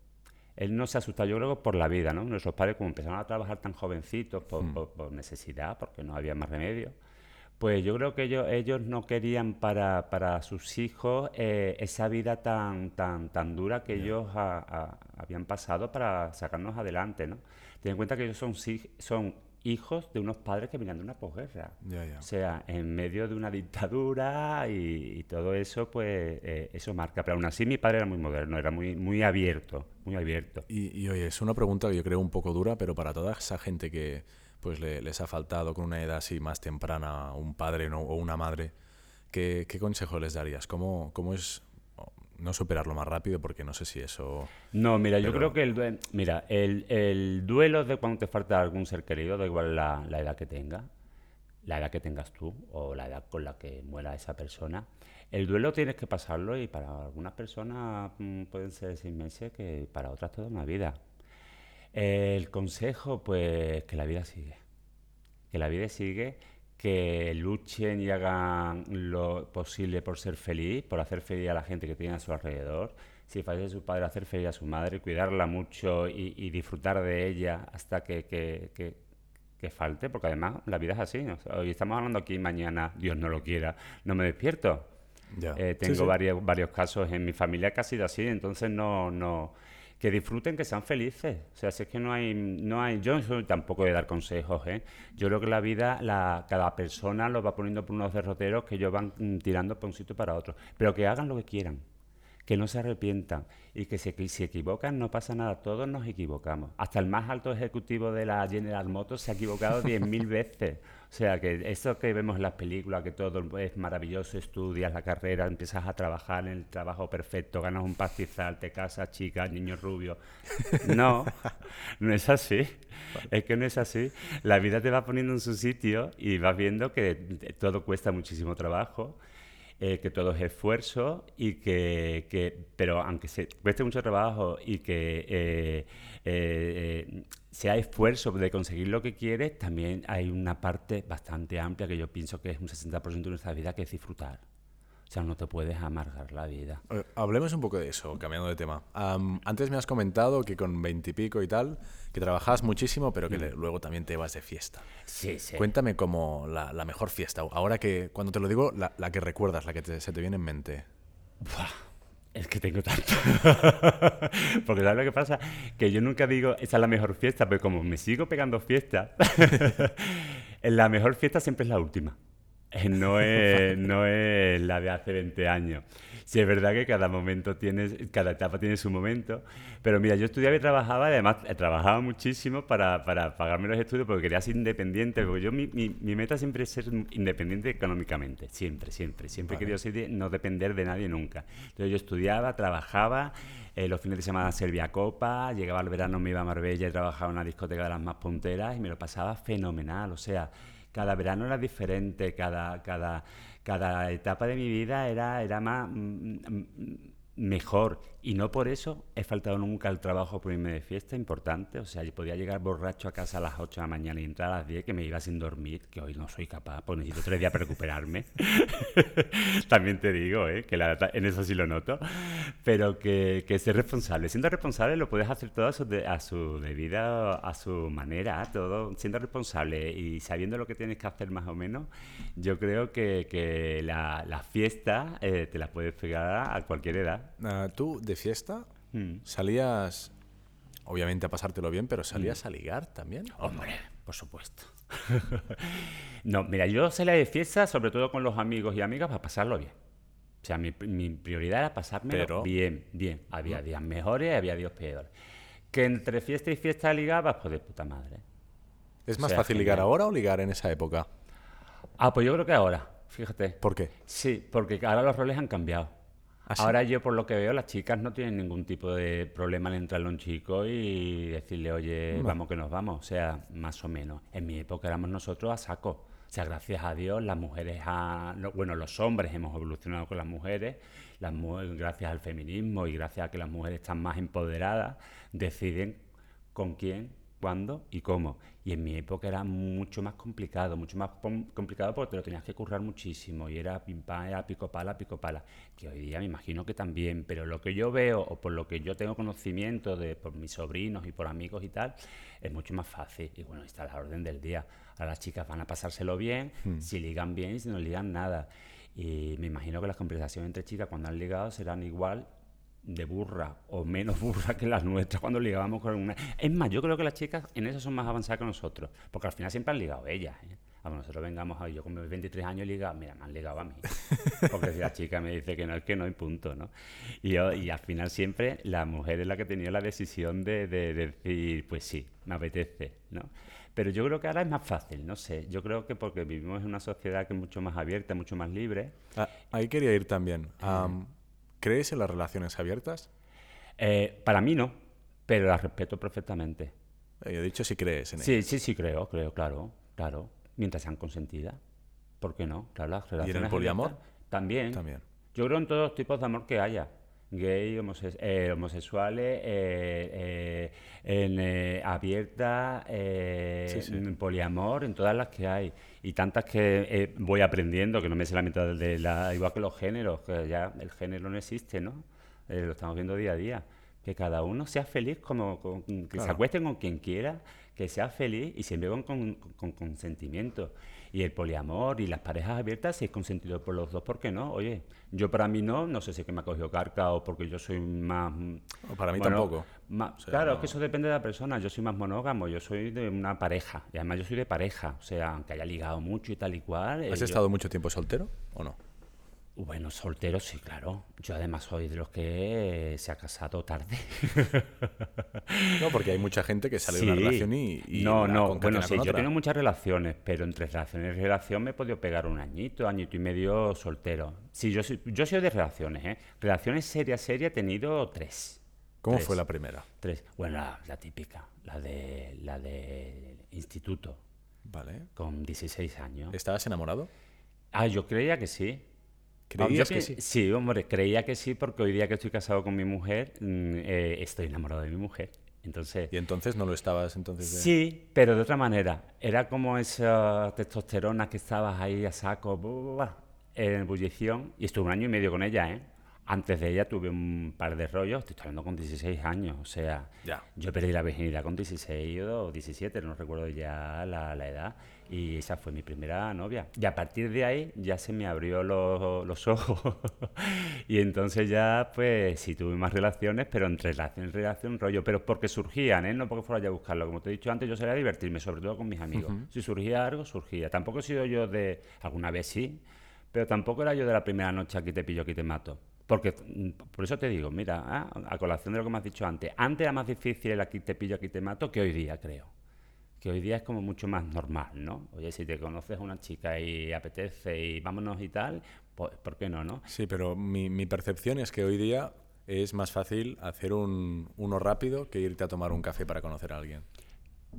él no se asustaba, yo creo por la vida, ¿no? Nuestros padres, como empezaron a trabajar tan jovencitos por, hmm. necesidad, porque no había más remedio, pues yo creo que ellos, ellos no querían para, para sus hijos eh, esa vida tan, tan, tan dura que ellos habían pasado para sacarnos adelante, ¿no? Ten en cuenta que ellos son, son hijos de unos padres que venían de una posguerra. O sea, en medio de una dictadura y, todo eso, pues eh, eso marca. Pero aún así mi padre era muy moderno, era muy, muy abierto, muy abierto. Y, oye, es una pregunta que yo creo un poco dura, pero para toda esa gente que pues les ha faltado con una edad así más temprana un padre o una madre, ¿qué, qué consejo les darías? ¿Cómo, cómo es no superarlo más rápido porque no sé si eso... No, mira, yo creo que el, mira, el, duelo de cuando te falta algún ser querido, da igual la, edad que tenga, la edad que tengas tú o la edad con la que muera esa persona, el duelo tienes que pasarlo y para algunas personas mm, pueden ser seis meses que para otras toda una vida. El consejo, pues que la vida sigue. Que la vida sigue que luchen y hagan lo posible por ser feliz, por hacer feliz a la gente que tiene a su alrededor. Si fallece su padre, hacer feliz a su madre, cuidarla mucho y, disfrutar de ella hasta que, que, que, falte, porque además la vida es así. Hoy estamos hablando aquí, mañana, Dios no lo quiera, no me despierto. Eh, tengo Varios, varios casos en mi familia que ha sido así, entonces no, no, que disfruten, que sean felices. O sea, si es que no hay, no hay, yo tampoco de dar consejos, ¿eh? Yo creo que la vida, la, cada persona lo va poniendo por unos derroteros que ellos van mm, tirando por un sitio para otro. Pero que hagan lo que quieran. que no se arrepientan y que si, se equivocan no pasa nada, todos nos equivocamos. Hasta el más alto ejecutivo de la General Motors se ha equivocado 10.000 veces. O sea, que eso que vemos en las películas, que todo es maravilloso, estudias la carrera, empiezas a trabajar en el trabajo perfecto, ganas un pastizal, te casas, chicas, niños rubios. No, <laughs> no es así. Es que no es así. La vida te va poniendo en su sitio y vas viendo que todo cuesta muchísimo trabajo eh, que todo es esfuerzo y que, que, pero aunque se cueste mucho trabajo y que eh, eh, sea esfuerzo de conseguir lo que quieres, también hay una parte bastante amplia que yo pienso que es un 60% de nuestra vida que es disfrutar. O sea, no te puedes amargar la vida. hablemos un poco de eso, cambiando de tema. antes me has comentado que con veintipico y, tal, que trabajabas muchísimo, pero que mm. luego también te vas de fiesta. Sí, sí. Cuéntame como la, mejor fiesta. Ahora que, cuando te lo digo, la, que recuerdas, la que se te viene en mente. Es que tengo tanto. <laughs> Porque ¿sabes lo que pasa? Que yo nunca digo, esa es la mejor fiesta, pero como me sigo pegando fiestas, <laughs> la mejor fiesta siempre es la última. <laughs> no es, no es la de hace 20 años. Sí, es verdad que cada momento tiene, cada etapa tiene su momento, pero mira, yo estudiaba y trabajaba, además eh, trabajaba muchísimo para, para, pagarme los estudios porque quería ser independiente, porque yo mi, mi, meta siempre es ser independiente económicamente, siempre, siempre, siempre he querido ser, no depender de nadie nunca. Entonces yo estudiaba, trabajaba, eh, los fines de semana servía copa, llegaba al verano, me iba a Marbella y trabajaba en una discoteca de las más punteras y me lo pasaba fenomenal, o sea, cada verano era diferente, cada, cada, cada etapa de mi vida era, era más mm, mm, mejor. Y no por eso he faltado nunca al trabajo por irme de fiesta, importante. O sea, yo podía llegar borracho a casa a las 8 de la mañana y entrar a las 10, que me iba sin dormir, que hoy no soy capaz, pues necesito tres días para recuperarme. <laughs> También te digo, ¿eh? que en eso sí lo noto. Pero que, que ser responsable. Siendo responsable lo puedes hacer todo a su, a su debida, a su manera, todo siendo responsable y sabiendo lo que tienes que hacer más o menos. Yo creo que, que la, la fiesta eh, te la puedes pegar a cualquier edad. Ah, ¿Tú de fiesta mm. salías, obviamente a pasártelo bien, pero salías mm. a ligar también? Hombre, por supuesto. <laughs> no, mira, yo salía de fiesta sobre todo con los amigos y amigas para pasarlo bien. O sea, mi, prioridad era pasarme bien, bien. Había días mejores y había días peores. Que entre fiesta y fiesta ligabas, pues de puta madre. ¿Es más fácil ligar ahora o ligar en esa época? Ah, pues yo creo que ahora, fíjate. ¿Por qué? Sí, porque ahora los roles han cambiado. ¿Ah, Ahora yo por lo que veo las chicas no tienen ningún tipo de problema en entrarle a un chico y decirle, oye, vamos que nos vamos. O sea, más o menos. En mi época éramos nosotros a saco. O sea, gracias a Dios las mujeres, bueno, los hombres hemos evolucionado con las mujeres, las gracias al feminismo y gracias a que las mujeres están más empoderadas, deciden con quién cuándo y cómo. Y en mi época era mucho más complicado, mucho más complicado porque te lo tenías que currar muchísimo y era pim pam, era pico pala, pico pala. Que hoy día me imagino que también, pero lo que yo veo o por lo que yo tengo conocimiento de por mis sobrinos y por amigos y tal, es mucho más fácil. Y bueno, está la orden del día. Ahora las chicas van a pasárselo bien, hmm. si ligan bien, si no ligan nada. Y me imagino que las conversaciones entre chicas cuando han ligado serán igual de burra o menos <laughs> burra que las nuestras cuando ligábamos con una. Es más, yo creo que las chicas en eso son más avanzadas que nosotros, porque al final siempre han ligado ellas. ¿eh? A nosotros vengamos a yo con mis 23 años ligado, mira, me han ligado a mí. <laughs> Porque si la chica me dice que no, es que no, y punto, ¿no? Y, yo, y al final siempre la mujer es la que tenido la decisión de, de, decir, pues sí, me apetece, ¿no? Pero yo creo que ahora es más fácil, no sé. Yo creo que porque vivimos en una sociedad que es mucho más abierta, mucho más libre. Ah, ahí quería ir también. ¿Crees en las relaciones abiertas? Eh, para mí no, pero las respeto perfectamente. Eh, yo he dicho si crees en ellas. Sí, sí, sí creo, creo, claro, claro. Mientras sean consentidas. ¿Por qué no? Claro, las relaciones ¿Y en el poliamor? También. También. Yo creo en todos los tipos de amor que haya. Gay, eh, homosexuales, en, abierta, en poliamor, en todas las que hay y tantas que eh, voy aprendiendo, que no me sé la mitad de la, igual que los géneros, que ya el género no existe, ¿no? Eh, lo estamos viendo día a día. Que cada uno sea feliz, como, que se acueste con quien quiera, que sea feliz y siempre con, con, consentimiento. Y el poliamor y las parejas abiertas, si es consentido por los dos, ¿por qué no? Oye, yo para mí no, no sé si es que me ha cogido carca o porque yo soy más... para mí tampoco. claro, es que eso depende de la persona. Yo soy más monógamo, yo soy de una pareja. Y además yo soy de pareja. O sea, aunque haya ligado mucho y tal y cual... ¿Has estado mucho tiempo soltero o no? Bueno, soltero sí, claro. Yo además soy de los que se ha casado tarde. <laughs> no, porque hay mucha gente que sale de una relación y... no, no, bueno, sí, yo tengo muchas relaciones, pero entre relaciones y relación me he podido pegar un añito, añito y medio soltero. Sí, yo soy, yo soy de relaciones, ¿eh? Relaciones serias, serias he tenido tres. ¿Cómo fue la primera? Tres. Bueno, la, la, típica, la de, la de instituto. Vale. Con 16 años. ¿Estabas enamorado? Ah, yo creía que sí. ¿Creías que sí? Sí, hombre, creía que sí porque hoy día que estoy casado con mi mujer, mm, eh, estoy enamorado de mi mujer. Entonces, ¿Y entonces no lo estabas entonces? Sí, pero de otra manera. Era como esa testosterona que estabas ahí a saco, en ebullición, y estuve un año y medio con ella, ¿eh? Antes de ella tuve un par de rollos, estoy hablando con 16 años, o sea, ya. yo perdí la virginidad con 16 o 17, no recuerdo ya la, la, edad, y esa fue mi primera novia. Y a partir de ahí ya se me abrió los, los ojos, <laughs> y entonces ya, pues sí tuve más relaciones, pero entre relación y relación, rollo, pero porque surgían, ¿eh? no porque fuera a buscarlo. Como te he dicho antes, yo sabía divertirme, sobre todo con mis amigos. Si surgía algo, surgía. Tampoco he sido yo de, alguna vez sí, pero tampoco era yo de la primera noche aquí te pillo, aquí te mato. Porque, mm, por eso te digo, mira, ah, a colación de lo que me has dicho antes, antes era más difícil el aquí te pillo, aquí te mato que hoy día, creo. Que hoy día es como mucho más normal, ¿no? Oye, si te conoces a una chica y apetece y vámonos y tal, pues, ¿por qué no, no? Sí, pero mi, mi percepción es que hoy día es más fácil hacer un, uno rápido que irte a tomar un café para conocer a alguien.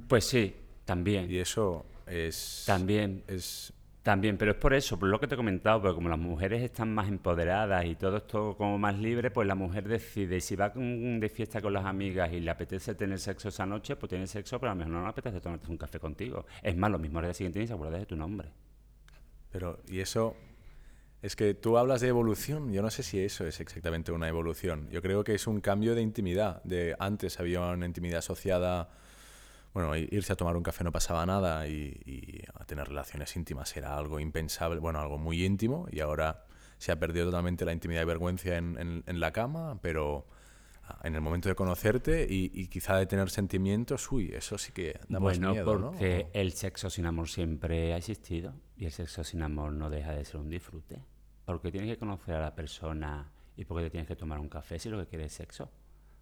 Pues sí, también. Y eso es... También. Es también, pero es por eso, por lo que te he comentado, porque como las mujeres están más empoderadas y todo esto como más libre, pues la mujer decide, si va de fiesta con las amigas y le apetece tener sexo esa noche, pues tiene sexo, pero a lo mejor no le apetece tomarte un café contigo. Es más, lo mismo al día siguiente ni se acuerda de tu nombre. Pero, y eso, es que tú hablas de evolución, yo no sé si eso es exactamente una evolución. Yo creo que es un cambio de intimidad. De antes había una intimidad asociada bueno, irse a tomar un café no pasaba nada y, a tener relaciones íntimas era algo impensable, bueno, algo muy íntimo y ahora se ha perdido totalmente la intimidad y vergüenza en, en, la cama, pero ah, en el momento de conocerte y, quizá de tener sentimientos, uy, eso sí que da bueno, más miedo, porque el sexo sin amor siempre ha existido y el sexo sin amor no deja de ser un disfrute. Porque tienes que conocer a la persona y porque te tienes que tomar un café si lo que quieres es sexo.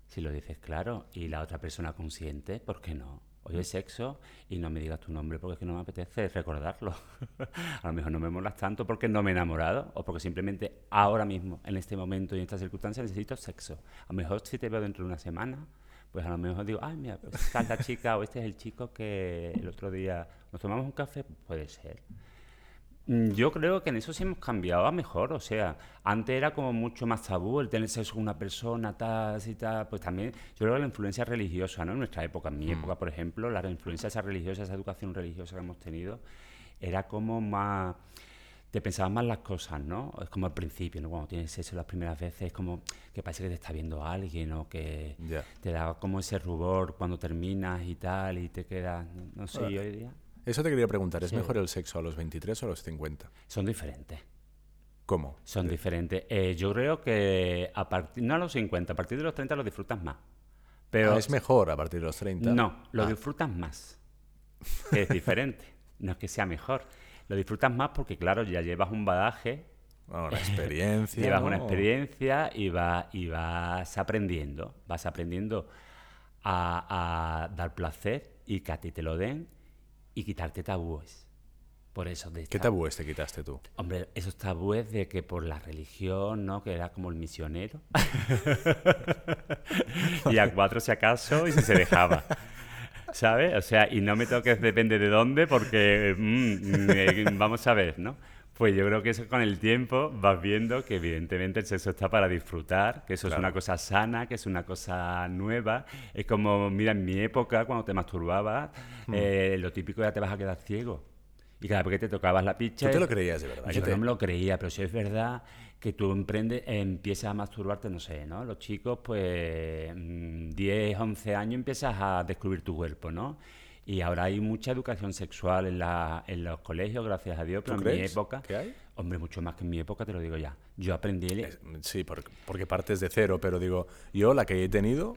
Si lo dices claro y la otra persona consciente, ¿por qué no? Hoy es sexo y no me digas tu nombre porque es que no me apetece recordarlo. <laughs> a lo mejor no me molas tanto porque no me he enamorado o porque simplemente ahora mismo, en este momento y en esta circunstancia necesito sexo. A lo mejor si te veo dentro de una semana, pues a lo mejor digo, ay, mira, esta chica o este es el chico que el otro día nos tomamos un café, puede ser. Mm, yo creo que en eso sí hemos cambiado a mejor, o sea, antes era como mucho más tabú el tener sexo con una persona, tal, y tal, pues también yo creo que la influencia religiosa, ¿no? En nuestra época, en mi mm. época, por ejemplo, la influencia esa religiosa, esa educación religiosa que hemos tenido, era como más, te pensabas más las cosas, ¿no? Es como al principio, ¿no? Cuando tienes sexo las primeras veces, es como que parece que te está viendo alguien o que te da como ese rubor cuando terminas y tal, y te quedas, no, sé, hoy día... Eso te quería preguntar, ¿es mejor el sexo a los 23 o a los 50? Son diferentes. ¿Cómo? Son diferentes. Eh, yo creo que a partir, no a los 50, a partir de los 30 lo disfrutas más. Pero ah, ¿Es mejor a partir de los 30? No, lo ah. disfrutas más. <laughs> Es diferente. no es que sea mejor. Lo disfrutas más porque, claro, ya llevas un badaje. una experiencia. <laughs> llevas una experiencia y, va, y vas aprendiendo. Vas aprendiendo a, a dar placer y que a ti te lo den y quitarte tabúes. Por eso de ¿Qué tabúes te quitaste tú? Hombre, esos tabúes de que por la religión, ¿no? Que era como el misionero. <laughs> y a cuatro si acaso y si se dejaba. ¿Sabes? O sea, y no me toques depende de dónde porque mm, eh, vamos a ver, ¿no? Pues yo creo que eso con el tiempo vas viendo que evidentemente el sexo está para disfrutar, que eso es una cosa sana, que es una cosa nueva. Es como, mira, en mi época, cuando te masturbabas, hmm. eh, lo típico era te vas a quedar ciego. Y cada vez que te tocabas la picha... ¿Tú te lo creías de verdad? Yo no me lo creía, pero si es verdad que tú emprendes, empiezas a masturbarte, no sé, ¿no? Los chicos, pues, 10, mm, 11 años empiezas a descubrir tu cuerpo, ¿no? Y ahora hay mucha educación sexual en, la, en los colegios, gracias a Dios, pero en mi época... ¿Qué hay? Hombre, mucho más que en mi época, te lo digo ya. Yo aprendí... sí, porque, partes de cero, pero digo, yo la que he tenido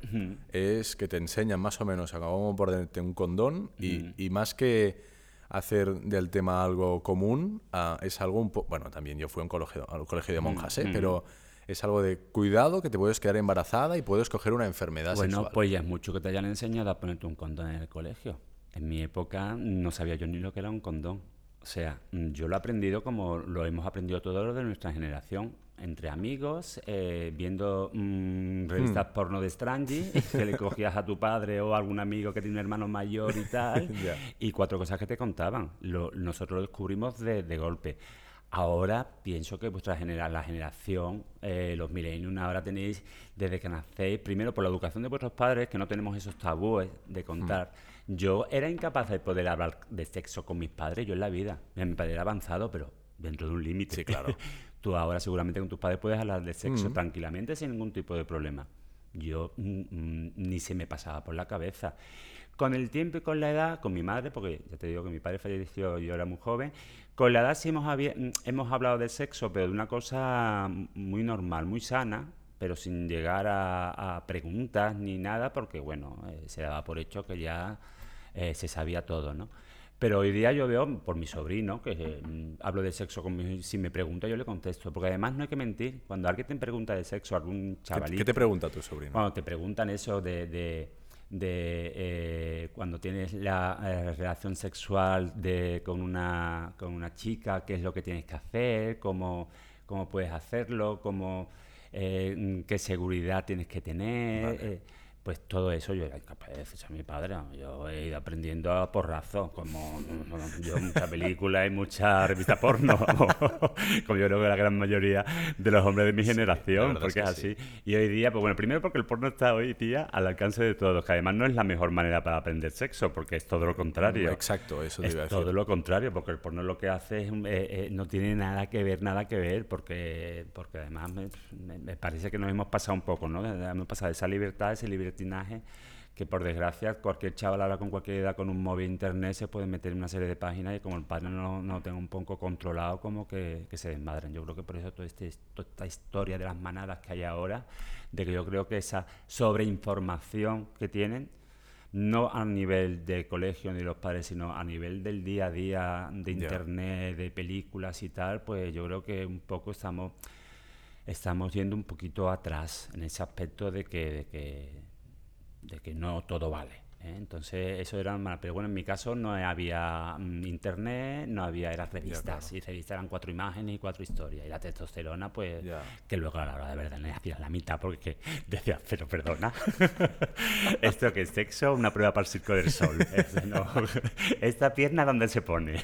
es que te enseñan más o menos a cómo ponerte un condón y, y, más que hacer del tema algo común ah, es algo un poco... Bueno, también yo fui a un colegio, al colegio de monjas, ¿eh? Pero es algo de cuidado que te puedes quedar embarazada y puedes coger una enfermedad bueno, pues ya es mucho que te hayan enseñado a ponerte un condón en el colegio. En mi época no sabía yo ni lo que era un condón. O sea, yo lo he aprendido como lo hemos aprendido todos los de nuestra generación, entre amigos, eh, viendo mm, revistas hmm. porno de Strange, <laughs> que le cogías a tu padre o a algún amigo que tiene un hermano mayor y tal, <laughs> y cuatro cosas que te contaban. nosotros lo descubrimos de, de golpe. Ahora pienso que vuestra genera la generación, eh, los millennials, ahora tenéis desde que nacéis, primero por la educación de vuestros padres, que no tenemos esos tabúes de contar. Mm. Yo era incapaz de poder hablar de sexo con mis padres, yo en la vida. Mi padre era avanzado, pero dentro de un límite. Sí, claro. <laughs> Tú ahora seguramente con tus padres puedes hablar de sexo mm. tranquilamente sin ningún tipo de problema. Yo mm, ni se me pasaba por la cabeza. Con el tiempo y con la edad, con mi madre, porque ya te digo que mi padre falleció, yo era muy joven, con la edad sí hemos, hemos hablado de sexo, pero de una cosa muy normal, muy sana, pero sin llegar a, preguntas ni nada, porque bueno, eh, se daba por hecho que ya eh, se sabía todo, ¿no? Pero hoy día yo veo por mi sobrino, que mm, hablo de sexo, con si me pregunta yo le contesto, porque además no hay que mentir. Cuando alguien te pregunta de sexo, algún chavalito... ¿Qué, te pregunta tu sobrino? Cuando te preguntan eso de de eh, cuando tienes la eh, relación sexual de, con, una, con una chica, qué es lo que tienes que hacer, cómo, cómo puedes hacerlo, cómo, eh, qué seguridad tienes que tener pues todo eso yo era incapaz de decir a mi padre. Yo he ido aprendiendo a porrazo, como yo mucha película y mucha revista porno, <laughs> como yo creo que la gran mayoría de los hombres de mi generación, porque es, así. Y hoy día, pues bueno, primero porque el porno está hoy día al alcance de todos, que además no es la mejor manera para aprender sexo, porque es todo lo contrario. Exacto, eso es todo lo contrario, porque el porno lo que hace es, eh, eh, no tiene nada que ver, nada que ver, porque, porque además me, me parece que nos hemos pasado un poco, ¿no? Hemos pasado esa libertad, esa libertad que por desgracia cualquier chaval ahora con cualquier edad con un móvil internet se puede meter en una serie de páginas y como el padre no, no lo tenga un poco controlado como que, que, se desmadren. Yo creo que por eso toda, este, toda esta historia de las manadas que hay ahora, de que yo creo que esa sobreinformación que tienen, no a nivel de colegio ni de los padres, sino a nivel del día a día, de internet, de películas y tal, pues yo creo que un poco estamos estamos yendo un poquito atrás en ese aspecto de que, de que de que no todo vale. ¿eh? Entonces, eso era mal. Pero bueno, en mi caso no había mm, internet, no había, eran revistas. Y revistas eran cuatro imágenes y cuatro historias. Y la testosterona, pues, que luego a la hora de verdad le hacía la mitad porque <laughs> decía, pero perdona, <laughs> ¿esto que es sexo? Una prueba para el circo del sol. <laughs> Esta pierna, ¿dónde se pone?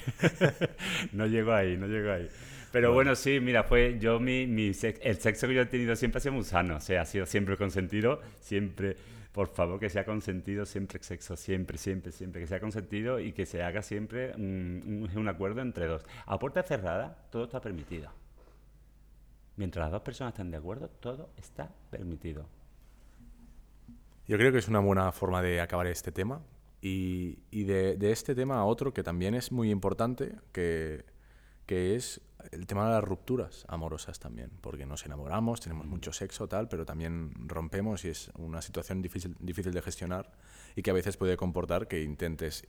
no llegó ahí, no llegó ahí. Pero bueno. sí, mira, fue yo, mi, mi el sexo que yo he tenido siempre ha sido muy sano. O sea, ha sido siempre consentido, siempre por favor, que sea consentido siempre sexo, siempre, siempre, siempre, que sea consentido y que se haga siempre un, acuerdo entre dos. A puerta cerrada, todo está permitido. Mientras las dos personas estén de acuerdo, todo está permitido. Yo creo que es una buena forma de acabar este tema. Y, y de, de, este tema a otro que también es muy importante, que, que es el tema de las rupturas amorosas también, porque nos enamoramos, tenemos mucho sexo, tal, pero también rompemos y es una situación difícil, difícil de gestionar y que a veces puede comportar que intentes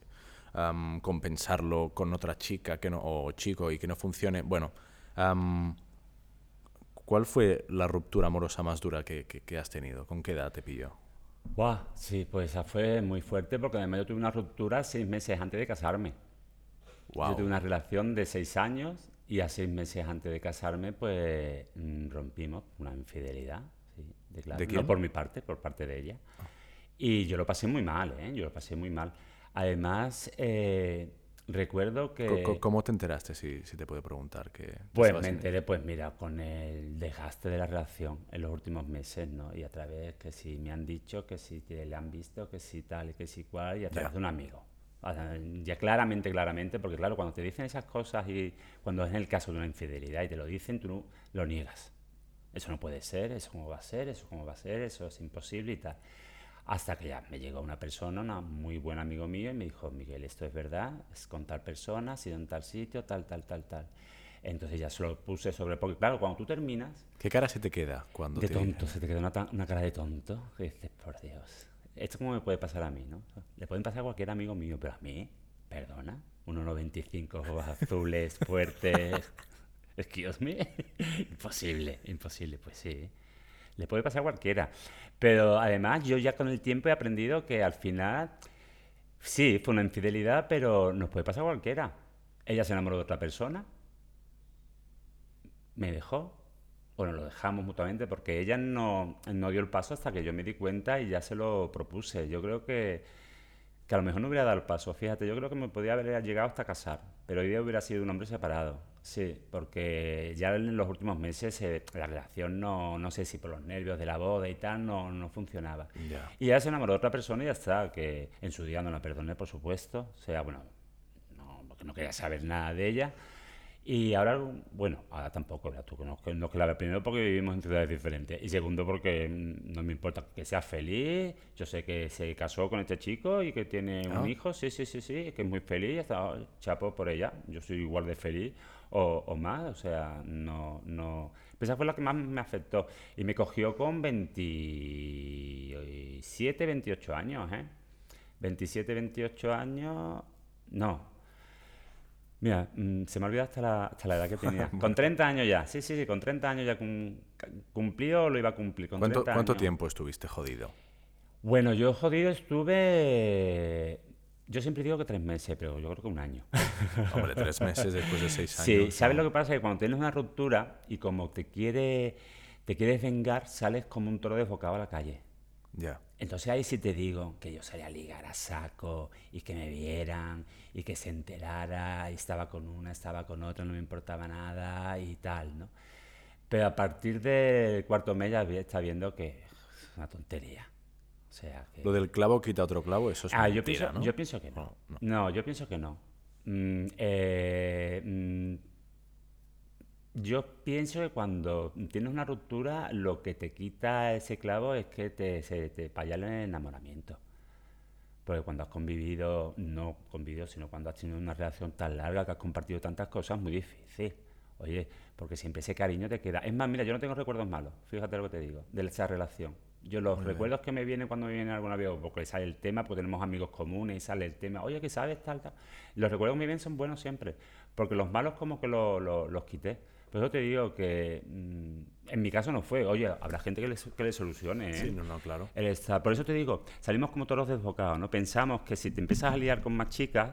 compensarlo con otra chica que no, o chico y que no funcione. Bueno, ¿cuál fue la ruptura amorosa más dura que, que, has tenido? ¿Con qué edad te pilló? Buah, sí, pues esa fue muy fuerte porque además yo tuve una ruptura seis meses antes de casarme. Yo tuve una relación de seis años y a seis meses antes de casarme, pues mm, rompimos una infidelidad, ¿sí? De. No por mi parte, por parte de ella. Y yo lo pasé muy mal, ¿eh? Yo lo pasé muy mal. Además, eh, recuerdo que... ¿Cómo, te enteraste, si, si te puedo preguntar? Que pues me enteré, pues mira, con el desgaste de la relación en los últimos meses, ¿no? Y a través que si me han dicho, que si le han visto, que si tal, que si cual, y a través de un amigo ya claramente, claramente, porque claro, cuando te dicen esas cosas y cuando es en el caso de una infidelidad y te lo dicen, tú lo niegas. Eso no puede ser, eso cómo va a ser, eso cómo va a ser, eso es imposible y tal. Hasta que ya me llegó una persona, un muy buen amigo mío, y me dijo, Miguel, esto es verdad, es con tal persona, ha sido en tal sitio, tal, tal, tal, tal. Entonces ya se lo puse sobre... Porque claro, cuando tú terminas... ¿Qué cara se te queda cuando De tonto, se te queda una, una cara de tonto. Que dices, por Dios, esto como me puede pasar a mí, ¿no? Le pueden pasar a cualquier amigo mío, pero a mí, perdona. 1,95, ojos azules, <laughs> fuertes. Excuse me. imposible, imposible, pues sí. Le puede pasar a cualquiera. Pero además yo ya con el tiempo he aprendido que al final, sí, fue una infidelidad, pero nos puede pasar a cualquiera. Ella se enamoró de otra persona, me dejó, bueno, lo dejamos mutuamente porque ella no, no dio el paso hasta que yo me di cuenta y ya se lo propuse. Yo creo que, que a lo mejor no hubiera dado el paso. Fíjate, yo creo que me podía haber llegado hasta casar, pero hoy día hubiera sido un hombre separado. Sí, porque ya en los últimos meses eh, la relación no, no sé si por los nervios de la boda y tal, no, no funcionaba. Y ya se enamoró de otra persona y ya está, que en su día no la perdoné, por supuesto. O sea, bueno, no, porque no quería saber nada de ella. Y ahora, bueno, ahora tampoco, tú, no, no que la primero porque vivimos en ciudades diferentes y segundo porque mm, no me importa que sea feliz. Yo sé que se casó con este chico y que tiene un ah. hijo, sí, sí, sí, sí, que es muy feliz, está chapo por ella. Yo soy igual de feliz o, o más, o sea, no, no. Esa fue la que más me afectó y me cogió con 27, 28 años, ¿eh? 27, 28 años, no, Mira, mm, se me ha olvidado hasta la, hasta la edad que tenía. <laughs> con 30 años ya, sí, sí, sí, con 30 años ya cumplió o lo iba a cumplir. Con ¿Cuánto, ¿Cuánto tiempo estuviste jodido? Bueno, yo jodido estuve... Yo siempre digo que tres meses, pero yo creo que un año. <laughs> Hombre, tres meses después de seis años. Sí, ¿sabes lo que pasa? Que cuando tienes una ruptura y como te quiere, te quieres vengar, sales como un toro desbocado a la calle. Ya. Entonces ahí sí te digo que yo salía a ligar a saco y que me vieran y que se enterara y estaba con una, estaba con otra, no me importaba nada y tal, ¿no? Pero a partir del cuarto mes ya está viendo que es una tontería. O sea, que... Lo del clavo quita otro clavo, eso es ah, yo pienso, yo pienso que no. No, yo pienso que no. Mm, eh, mm, yo pienso que cuando tienes una ruptura, lo que te quita ese clavo es que te, se te el enamoramiento. Porque cuando has convivido, no convivido, sino cuando has tenido una relación tan larga, que has compartido tantas cosas, es muy difícil. Oye, porque siempre ese cariño te queda. Es más, mira, yo no tengo recuerdos malos, fíjate lo que te digo, de esa relación. Yo los recuerdos que me vienen cuando me viene alguna vez, porque sale el tema, porque tenemos amigos comunes y sale el tema, oye, ¿qué sabes? Tal, tal. Los recuerdos que me vienen son buenos siempre, porque los malos como que los quité. Por eso te digo que mm, en mi caso no fue. Oye, habrá gente que le, que le solucione. ¿eh? Sí, no, no, claro. por eso te digo, salimos como todos desbocados, ¿no? Pensamos que si te empiezas a liar con más chicas,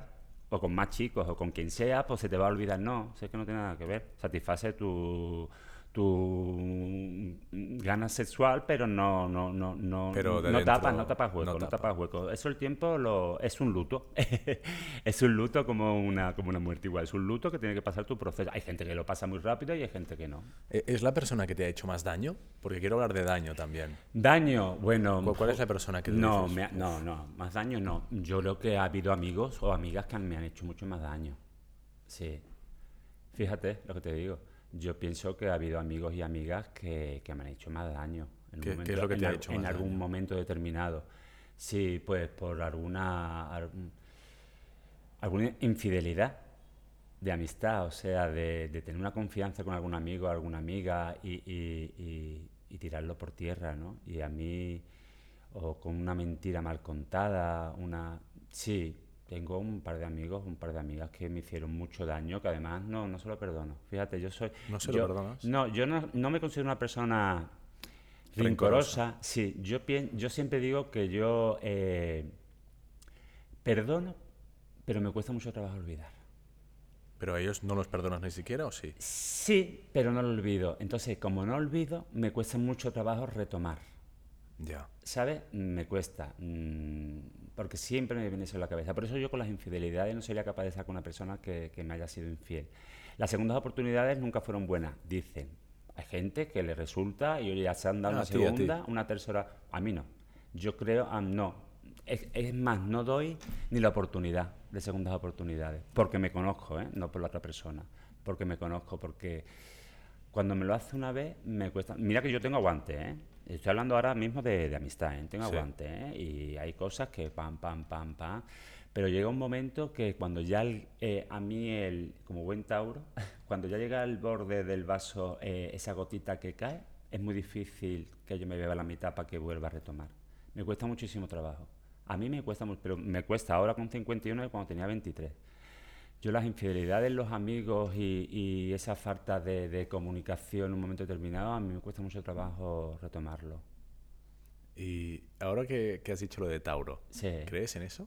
o con más chicos, o con quien sea, pues se te va a olvidar. No, sé que no tiene nada que ver. Satisface tu tu gana sexual, pero no no no no no tapas no tapas hueco, no, tapas hueco. Eso el tiempo lo es un luto. <laughs> es un luto como una como una muerte igual, es un luto que tiene que pasar tu proceso. Hay gente que lo pasa muy rápido y hay gente que no. ¿E-, ¿Es la persona que te ha hecho más daño? Porque quiero hablar de daño también. Daño, bueno, ¿cuál es la persona que No, no, no, más daño no. Yo creo que ha habido amigos o amigas que me han hecho mucho más daño. Sí. Fíjate lo que te digo yo pienso que ha habido amigos y amigas que, que me han hecho más daño. En ¿Qué, es lo que te ha hecho En algún momento determinado. Sí, pues por alguna, alguna infidelidad de amistad, o sea, de, de, tener una confianza con algún amigo o alguna amiga y, y, y, tirarlo por tierra, ¿no? Y a mí, o con una mentira mal contada, una... Sí, tengo un par de amigos, un par de amigas que me hicieron mucho daño, que además no, no se lo perdono. Fíjate, yo soy... ¿No se lo perdonas? No, yo no, no, me considero una persona rincorosa. Sí, yo, yo siempre digo que yo eh, perdono, pero me cuesta mucho trabajo olvidar. ¿Pero a ellos no los perdonas ni siquiera o sí? Sí, pero no lo olvido. Entonces, como no olvido, me cuesta mucho trabajo retomar. Ya. ¿Sabes? Me cuesta. Mm, porque siempre me viene eso en la cabeza. Por eso yo con las infidelidades no sería capaz de estar con una persona que, me haya sido infiel. Las segundas oportunidades nunca fueron buenas, dicen. Hay gente que le resulta y ya se han dado una segunda, una tercera. A mí no. Yo creo, ah, no. Es, más, no doy ni la oportunidad de segundas oportunidades. Porque me conozco, ¿eh? no por la otra persona. Porque me conozco, porque cuando me lo hace una vez me cuesta. Mira que yo tengo aguante, ¿eh? Estoy hablando ahora mismo de, amistad, ¿eh? tengo aguante, ¿eh? y hay cosas que pam, pam, pam, pam. Pero llega un momento que cuando ya eh, a mí, el, como buen Tauro, <laughs> cuando ya llega al borde del vaso eh, esa gotita que cae, es muy difícil que yo me beba la mitad para que vuelva a retomar. Me cuesta muchísimo trabajo. A mí me cuesta mucho, pero me cuesta ahora con 51 y cuando tenía 23. Yo las infidelidades, los amigos y, esa falta de, comunicación en un momento determinado, a mí me cuesta mucho trabajo retomarlo. Y ahora que, has dicho lo de Tauro, ¿crees en eso?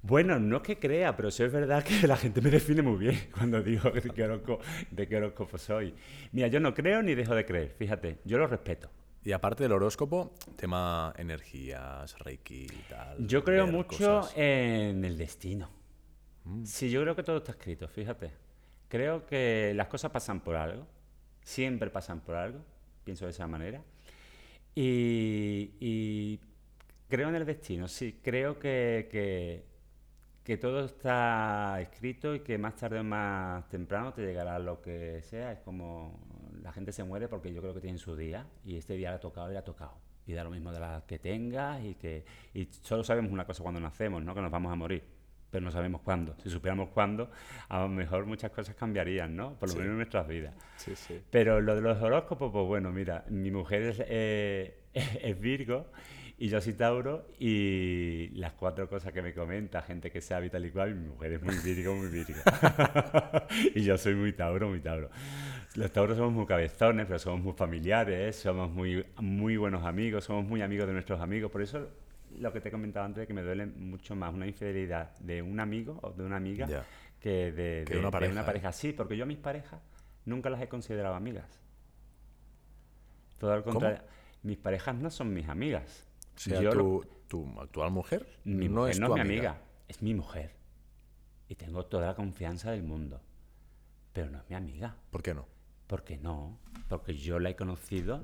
Bueno, no es que crea, pero sí es verdad que la gente me define muy bien <laughs> cuando digo de qué horóscopo, de qué horóscopo soy. Mira, yo no creo ni dejo de creer, fíjate, yo lo respeto. Y aparte del horóscopo, tema energías, reiki y tal. Yo creo mucho en el destino. Mm. Sí, yo creo que todo está escrito, fíjate. Creo que las cosas pasan por algo, siempre pasan por algo, pienso de esa manera. Y, creo en el destino, sí, creo que, que, todo está escrito y que más tarde o más temprano te llegará lo que sea. Es como la gente se muere porque yo creo que tiene su día y este día le ha tocado y le ha tocado. Y da lo mismo de la que tengas y que y solo sabemos una cosa cuando nacemos, ¿no? Que nos vamos a morir pero no sabemos cuándo. Si supiéramos cuándo, a lo mejor muchas cosas cambiarían, ¿no? Por lo menos en nuestras vidas. Sí, sí. Pero lo de los horóscopos, pues bueno, mira, mi mujer es, eh, <laughs> es Virgo y yo soy Tauro y las cuatro cosas que me comenta gente que sea vital y cual, mi mujer es muy Virgo, muy Virgo. <laughs> y yo soy muy Tauro, muy Tauro. Los Tauros somos muy cabezones, pero somos muy familiares, somos muy, muy buenos amigos, somos muy amigos de nuestros amigos, por eso lo que te he comentado antes, que me duele mucho más una infidelidad de un amigo o de una amiga que, de, una pareja. Sí, porque yo a mis parejas nunca las he considerado amigas. Todo al contrario. Mis parejas no son mis amigas. O sea, tu, actual mujer no es mi amiga, es mi mujer. Y tengo toda la confianza del mundo. Pero no es mi amiga. ¿Por qué no? Porque no. Porque yo la he conocido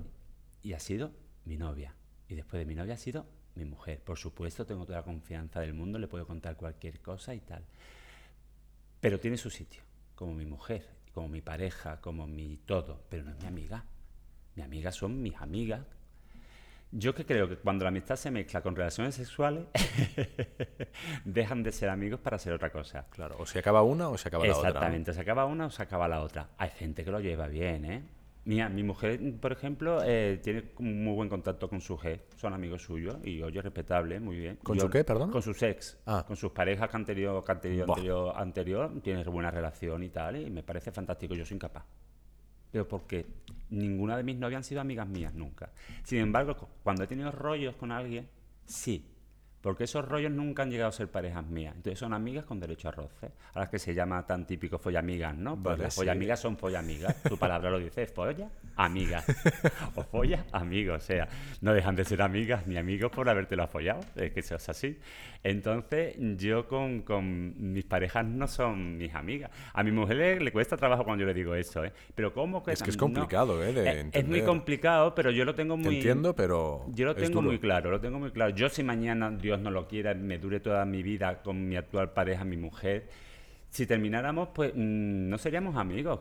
y ha sido mi novia. Y después de mi novia ha sido mi mujer. Por supuesto, tengo toda la confianza del mundo, le puedo contar cualquier cosa y tal. Pero tiene su sitio, como mi mujer, como mi pareja, como mi todo, pero no es mi amiga. Mi amiga son mis amigas. Yo que creo que cuando la amistad se mezcla con relaciones sexuales, <laughs> dejan de ser amigos para ser otra cosa. Claro, o se acaba una o se acaba la otra. Exactamente, se acaba una o se acaba la otra. Hay gente que lo lleva bien, ¿eh? Mira, mi mujer, por ejemplo, eh, tiene muy buen contacto con su ex, son amigos suyos y oye, respetable, muy bien. ¿Con su qué, perdón? Con sus ex, ah. con sus parejas que anterior, que anterior, anterior, anterior, tiene buena relación y tal, y me parece fantástico, yo soy incapaz. Pero porque ninguna de mis novias han sido amigas mías nunca. Sin embargo, cuando he tenido rollos con alguien, sí, porque esos rollos nunca han llegado a ser parejas mías. Entonces son amigas con derecho a roce. A las que se llama tan típico follamigas, ¿no? Pues las follamigas son follamigas. Tu palabra lo dice, folla, amigas. <laughs> o folla, amigos. O sea, no dejan de ser amigas ni amigos por habértelo follado. Es que es así. Entonces, yo con, con, mis parejas no son mis amigas. A mi mujer le, cuesta trabajo cuando yo le digo eso, ¿eh? Pero ¿cómo que...? Es que es complicado, ¿eh? De es, es muy complicado, pero yo lo tengo muy... entiendo, pero... Yo lo tengo muy claro, lo tengo muy claro. Yo si mañana, Dios no lo quiera, me dure toda mi vida con mi actual pareja, mi mujer, si termináramos, pues mm, no seríamos amigos.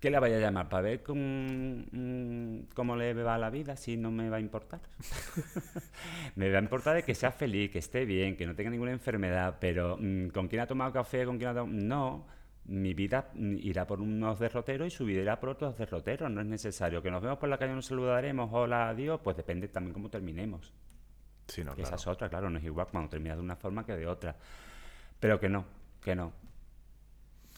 ¿Qué le vaya a llamar? ¿Para ver mm, cómo le va la vida? Si no me va a importar. <laughs> me va a importar de que sea feliz, que esté bien, que no tenga ninguna enfermedad, pero mm, ¿con quién ha tomado café? ¿Con quién ha tomado...? No, mi vida irá por unos derroteros y su vida irá por otros derroteros. No es necesario. Que nos vemos por la calle nos saludaremos, hola, adiós, pues depende también cómo terminemos. Esa es otra, claro, no es igual cuando terminas de una forma que de otra. Pero que no, que no.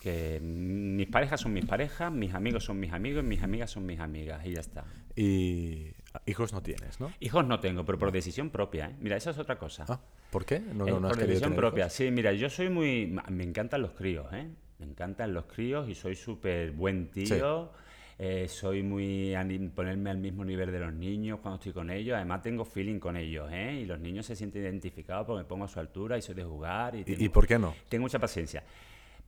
Que mis parejas son mis parejas, mis amigos son mis amigos, mis amigas son mis amigas y ya está. Y hijos no tienes, ¿no? Hijos no tengo, pero por decisión propia. ¿eh? Mira, esa es otra cosa. Ah, ¿Por qué? No, no, por decisión propia. Sí, mira, yo soy muy... Me encantan los críos, ¿eh? Me encantan los críos y soy súper buen tío. Eh, soy muy ponerme al mismo nivel de los niños cuando estoy con ellos. Además tengo feeling con ellos, ¿eh? Y los niños se sienten identificados porque me pongo a su altura y soy de jugar. ¿Y, ¿Y por qué no? Tengo mucha paciencia.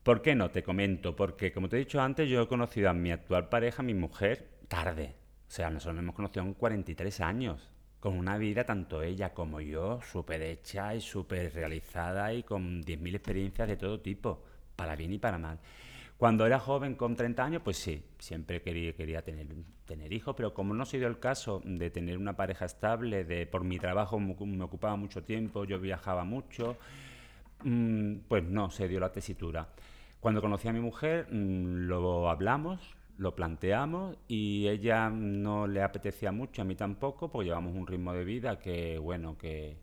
¿Por qué no? Te comento. Porque, como te he dicho antes, yo he conocido a mi actual pareja, mi mujer, tarde. O sea, nosotros nos hemos conocido con 43 años. Con una vida, tanto ella como yo, súper hecha y súper realizada y con 10.000 experiencias de todo tipo, para bien y para mal. Cuando era joven, con 30 años, pues sí, siempre quería, quería tener, tener hijos, pero como no ha sido el caso de tener una pareja estable, de por mi trabajo me, ocupaba mucho tiempo, yo viajaba mucho, mm, pues no, se dio la tesitura. Cuando conocí a mi mujer, mm, lo hablamos, lo planteamos y ella no le apetecía mucho, a mí tampoco, porque llevamos un ritmo de vida que, bueno, que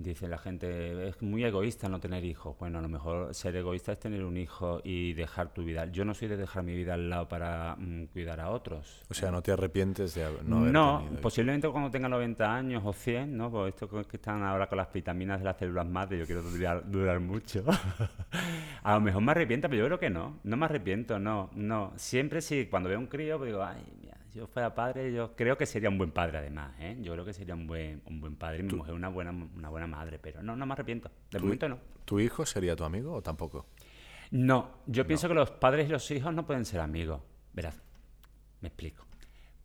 Dice la gente, es muy egoísta no tener hijos. Bueno, a lo mejor ser egoísta es tener un hijo y dejar tu vida. Yo no soy de dejar mi vida al lado para mm, cuidar a otros. O sea, no te arrepientes de no haber No, tenido hijos? posiblemente cuando tenga 90 años o 100, ¿no? Pues esto que están ahora con las vitaminas de las células madre, yo quiero durar, durar mucho. <laughs> a lo mejor me arrepiento, pero yo creo que no. No me arrepiento, no, no. Siempre sí, cuando veo un crío, pues digo, ay, yo fuera padre, yo creo que sería un buen padre además, ¿eh? Yo creo que sería un buen, un buen padre y mi mujer una buena, una buena madre, pero no, no me arrepiento. De ¿Tu- momento no. ¿Tu hijo sería tu amigo o tampoco? No, yo pienso que los padres y los hijos no pueden ser amigos. Verás, me explico.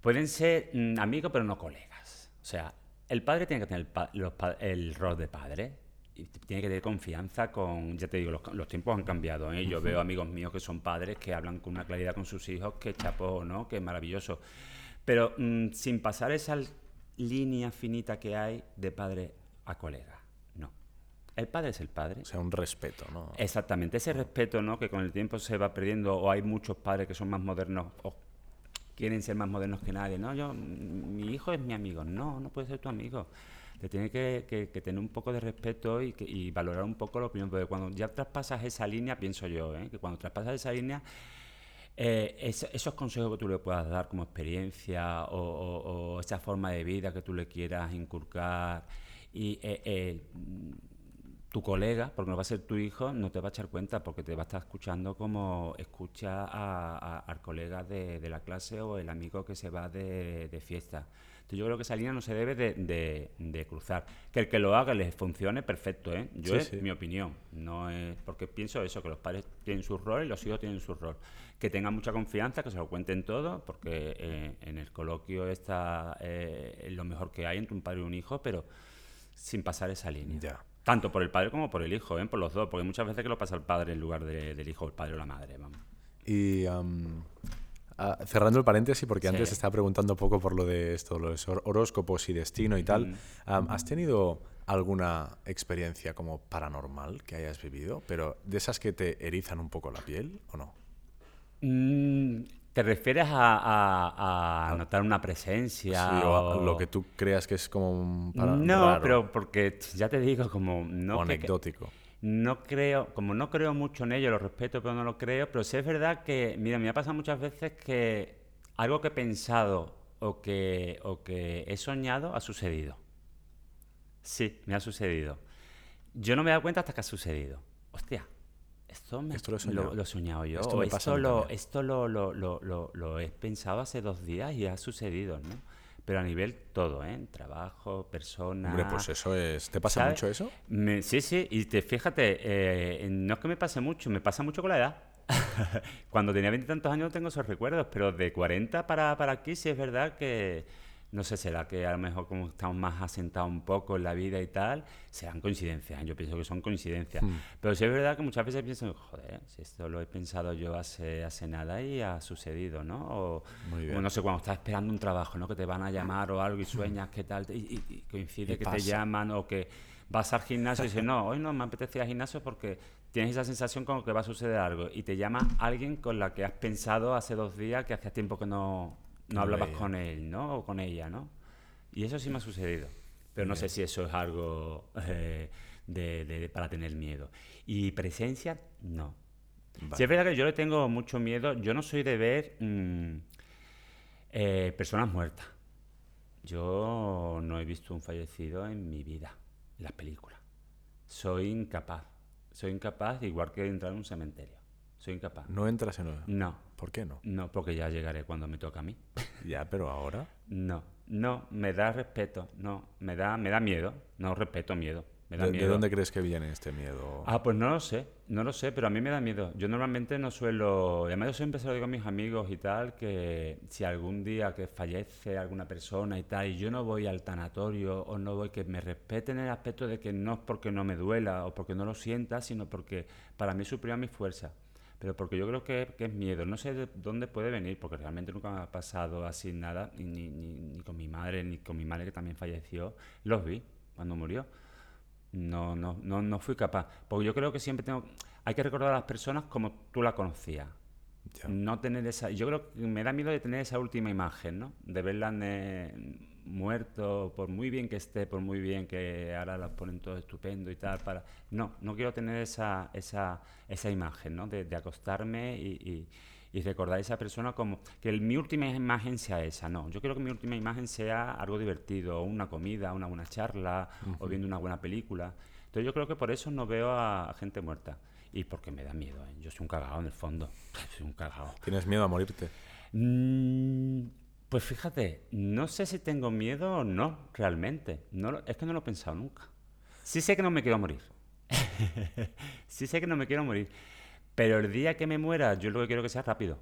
Pueden ser mm, amigos, pero no colegas. O sea, el padre tiene que tener el, pa- los pa- el rol de padre. Y tiene que tener confianza con, ya te digo, los, los tiempos han cambiado. ¿eh? Yo veo amigos míos que son padres que hablan con una claridad con sus hijos, que chapó, ¿no? Que maravilloso. Pero mm, sin pasar esa línea finita que hay de padre a colega. No. El padre es el padre. O sea, un respeto, ¿no? Exactamente, ese respeto ¿no? que con el tiempo se va perdiendo o hay muchos padres que son más modernos o quieren ser más modernos que nadie. No, yo, mi hijo es mi amigo. No, no puede ser tu amigo. Te tiene que, que- que tener un poco de respeto y, que- y valorar un poco la opinión. Porque cuando ya traspasas esa línea, pienso yo, ¿eh? que cuando traspasas esa línea, eh, es- esos consejos que tú le puedas dar como experiencia o, o- o esa forma de vida que tú le quieras inculcar y eh, eh, tu colega, porque no va a ser tu hijo, no te va a echar cuenta porque te va a estar escuchando como escucha a- al colega de, la clase o el amigo que se va de fiesta. Entonces yo creo que esa línea no se debe de, de- de cruzar. Que el que lo haga les funcione, perfecto, ¿eh? Yo Sí, es sí. mi opinión. No es porque pienso eso, que los padres tienen su rol y los hijos tienen su rol. Que tengan mucha confianza, que se lo cuenten todo, porque eh, en el coloquio está eh, lo mejor que hay entre un padre y un hijo, pero sin pasar esa línea. Ya. Tanto por el padre como por el hijo, ¿eh? por los dos, porque muchas veces que lo pasa el padre en lugar de- del hijo, el padre o la madre. Vamos. Y ah, cerrando el paréntesis, porque antes Sí. estaba preguntando un poco por lo de esto, los hor- horóscopos y destino y tal. ¿Has tenido alguna experiencia como paranormal que hayas vivido? Pero de esas que te erizan un poco la piel o no? Mm, ¿Te refieres a, a- a notar una presencia? Sí, o a- o- lo que tú creas que es como un para- No, raro pero porque ya te digo, como o no, que- anecdótico. No creo, como no creo mucho en ello, lo respeto, pero no lo creo, pero sí es verdad que, mira, me ha pasado muchas veces que algo que he pensado o que, o que he soñado ha sucedido. Sí, me ha sucedido. Yo no me he dado cuenta hasta que ha sucedido. Hostia, esto, me- Esto lo he soñado. lo soñado yo. Esto me esto, lo, lo, lo, lo, lo- lo he pensado hace dos días y ha sucedido, ¿no? Pero a nivel todo, ¿eh? Trabajo, persona. Hombre, pues eso es... ¿Te pasa ¿sabes? mucho eso? Me- sí, sí, y te, fíjate, eh, no es que me pase mucho, me pasa mucho con la edad. <laughs> Cuando tenía veintitantos años no tengo esos recuerdos, pero de 40 para, para aquí sí es verdad que, no sé, será que a lo mejor como estamos más asentados un poco en la vida y tal, serán coincidencias, yo pienso que son coincidencias. Hmm. Pero sí es verdad que muchas veces pienso, joder, si esto lo he pensado yo hace, hace nada y ha sucedido, ¿no? O, no sé, cuando estás esperando un trabajo, ¿no? Que te van a llamar o algo y sueñas que tal, y, y- y coincide que pasa. te llaman o que vas al gimnasio y dices, no, hoy no me apetece ir al gimnasio porque tienes esa sensación como que va a suceder algo y te llama alguien con la que has pensado hace dos días que hacía tiempo que no, no hablabas veía. con él, ¿no? O con ella, ¿no? Y eso sí me ha sucedido. Pero no sé si eso es algo eh, de, de- para tener miedo. Y presencia, no. Vale. Sí es verdad que yo le tengo mucho miedo. Yo no soy de ver mm, eh, personas muertas. Yo no he visto un fallecido en mi vida, en las películas. Soy incapaz. Soy incapaz, igual que entrar en un cementerio. Soy incapaz. No entras en... No, ¿Por qué no? no, porque ya llegaré cuando me toca a mí. <laughs> Ya, pero ahora... No, no, me da respeto, no, me da, me da miedo, no respeto, miedo, me da ¿De, de miedo. dónde crees que viene este miedo? Ah, pues no lo sé, no lo sé, pero a mí me da miedo. Yo normalmente no suelo, además yo siempre se lo digo a mis amigos y tal, que si algún día que fallece alguna persona y tal, y yo no voy al tanatorio o no voy, que me respeten el aspecto de que no es porque no me duela o porque no lo sienta, sino porque para mí suprime mi fuerza. Pero porque yo creo que, que es miedo. No sé de dónde puede venir, porque realmente nunca me ha pasado así nada, ni, ni, ni- con mi madre, ni con mi madre que también falleció. Los vi cuando murió. No, no, no, no fui capaz. Porque yo creo que siempre tengo. Hay que recordar a las personas como tú la conocías. Ya. No tener esa. Yo creo que me da miedo de tener esa última imagen, ¿no? De verla en, muerto, por muy bien que esté, por muy bien que ahora los ponen todo estupendo y tal, para... No, no quiero tener esa, esa, esa imagen, ¿no? De, acostarme y, y, recordar a esa persona como que mi última imagen sea esa, no. Yo quiero que mi última imagen sea algo divertido, una comida, una buena charla, o viendo una buena película. Entonces yo creo que por eso no veo a, gente muerta. Y porque me da miedo, ¿eh? yo soy un cagado en el fondo. <laughs> Soy un cagado. ¿Tienes miedo a morirte? Mm, pues fíjate, no sé si tengo miedo o no, realmente. No, es que no lo he pensado nunca. Sí sé que no me quiero morir. <laughs> sí sé que no me quiero morir. Pero el día que me muera, yo lo que quiero que sea rápido.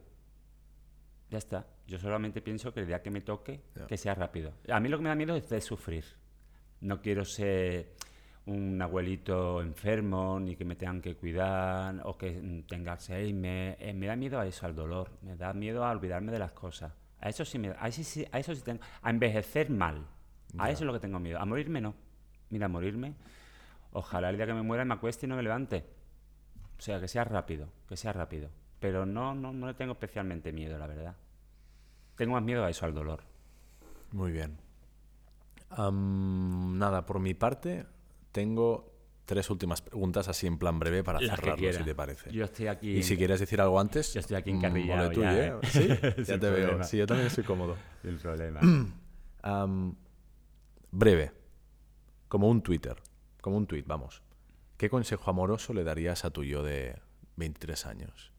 Ya está. Yo solamente pienso que el día que me toque, que sea rápido. A mí lo que me da miedo es de sufrir. No quiero ser un abuelito enfermo, ni que me tengan que cuidar, o que tenga Alzheimer. Eh, me da miedo a eso, al dolor. Me da miedo a olvidarme de las cosas. A eso sí, me, a eso sí, a eso sí tengo. A envejecer mal. A eso es lo que tengo miedo. A morirme no. Mira, a morirme. Ojalá el día que me muera me acueste y no me levante. O sea, que sea rápido, que sea rápido. Pero no, no, no le tengo especialmente miedo, la verdad. Tengo más miedo a eso, al dolor. Muy bien. nada, por mi parte, tengo tres últimas preguntas así en plan breve para cerrarlo, si te parece. Yo estoy aquí. Y si quieres decir algo antes. Yo estoy aquí encarrillado. Mm, ya, ¿eh? <laughs> ¿Sí? ya te veo. Sí, yo también estoy cómodo. <clears throat> Sin problema. <clears throat> breve. Como un Twitter. Como un tweet, vamos. ¿Qué consejo amoroso le darías a tu yo de 23 años?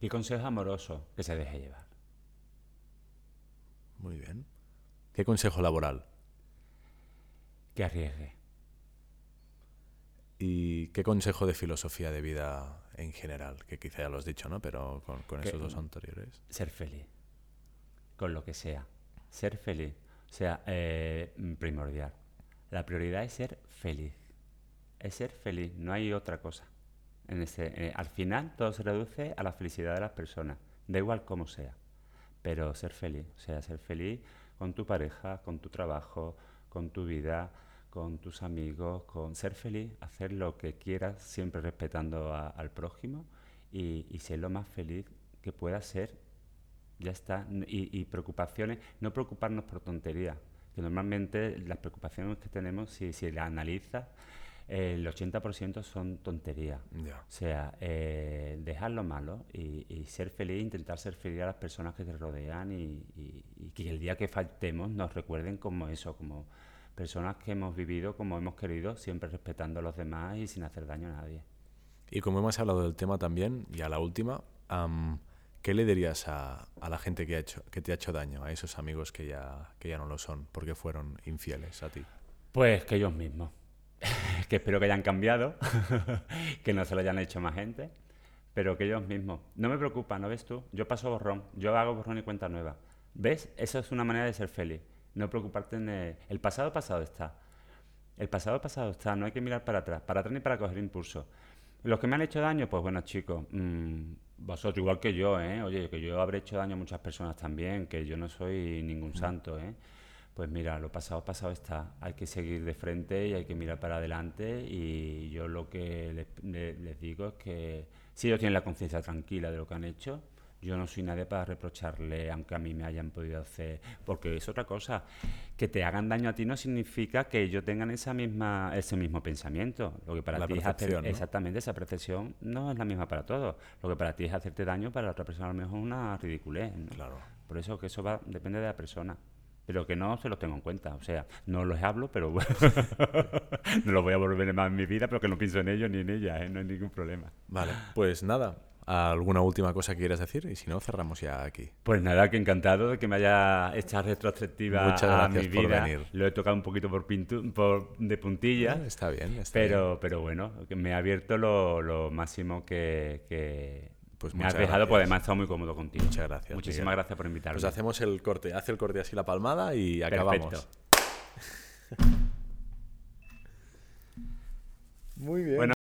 ¿Qué consejo amoroso? Que se deje llevar. Muy bien. ¿Qué consejo laboral? Que arriesgue. ¿Y qué consejo de filosofía de vida en general? Que quizá ya lo has dicho, ¿no? Pero con, esos dos anteriores. Ser feliz. Con lo que sea. Ser feliz. O sea, eh, primordial. La prioridad es ser feliz. Es ser feliz. No hay otra cosa. En eh, al final todo se reduce a la felicidad de las personas. Da igual cómo sea. Pero ser feliz. O sea, ser feliz con tu pareja, con tu trabajo, con tu vida con tus amigos, con ser feliz, hacer lo que quieras, siempre respetando al prójimo y, ser lo más feliz que puedas ser. Ya está. Y, preocupaciones, no preocuparnos por tonterías, que normalmente las preocupaciones que tenemos, si, si las analizas, el 80% son tonterías. O sea, eh, dejar lo malo y, ser feliz, intentar ser feliz a las personas que te rodean y, y, que el día que faltemos nos recuerden como eso, como personas que hemos vivido como hemos querido, siempre respetando a los demás y sin hacer daño a nadie. Y como hemos hablado del tema también, y a la última, ¿qué le dirías a, la gente que, ha hecho, que te ha hecho daño, a esos amigos que ya, que ya no lo son, porque fueron infieles a ti? Pues que ellos mismos, <laughs> que espero que hayan cambiado, <laughs> que no se lo hayan hecho más gente, pero que ellos mismos. No me preocupa, ¿no ves tú? Yo paso borrón, yo hago borrón y cuenta nueva. ¿Ves? Eso es una manera de ser feliz. No preocuparte en el, pasado pasado está. El pasado pasado está, no hay que mirar para atrás, para atrás ni para coger impulso. Los que me han hecho daño, pues bueno, chicos, mm, vosotros igual que yo, ¿eh? Oye, que yo habré hecho daño a muchas personas también, que yo no soy ningún mm. santo, ¿eh? Pues mira, lo pasado pasado está. Hay que seguir de frente y hay que mirar para adelante. Y yo lo que les, les digo es que si ellos tienen la conciencia tranquila de lo que han hecho, yo no soy nadie para reprocharle, aunque a mí me hayan podido hacer, porque es otra cosa. Que te hagan daño a ti no significa que ellos tengan esa misma, ese mismo pensamiento. Lo que para ti es hacer, exactamente esa percepción no es la misma para todos. Lo que para ti es hacerte daño, para la otra persona a lo mejor es una ridiculez. Claro. Por eso que eso va, depende de la persona pero que no se los tengo en cuenta. O sea, no los hablo, pero bueno, <laughs> no los voy a volver más en mi vida, pero que no pienso en ellos ni en ellas, ¿eh? no hay ningún problema. Vale, pues nada, ¿Alguna última cosa que quieras decir? Y si no, cerramos ya aquí. Pues nada, que encantado de que me haya hecho retrospectiva Muchas gracias a mi por vida. venir. Lo he tocado un poquito por, por de puntilla. Ah, está bien, está pero, bien. Pero bueno, me ha abierto lo, máximo que, que pues me has dejado, pues además he estado muy cómodo contigo. Muchas gracias. Muchísimas gracias por invitarme. Pues hacemos el corte. Hace el corte así la palmada y acabamos. Perfecto. <laughs> muy bien.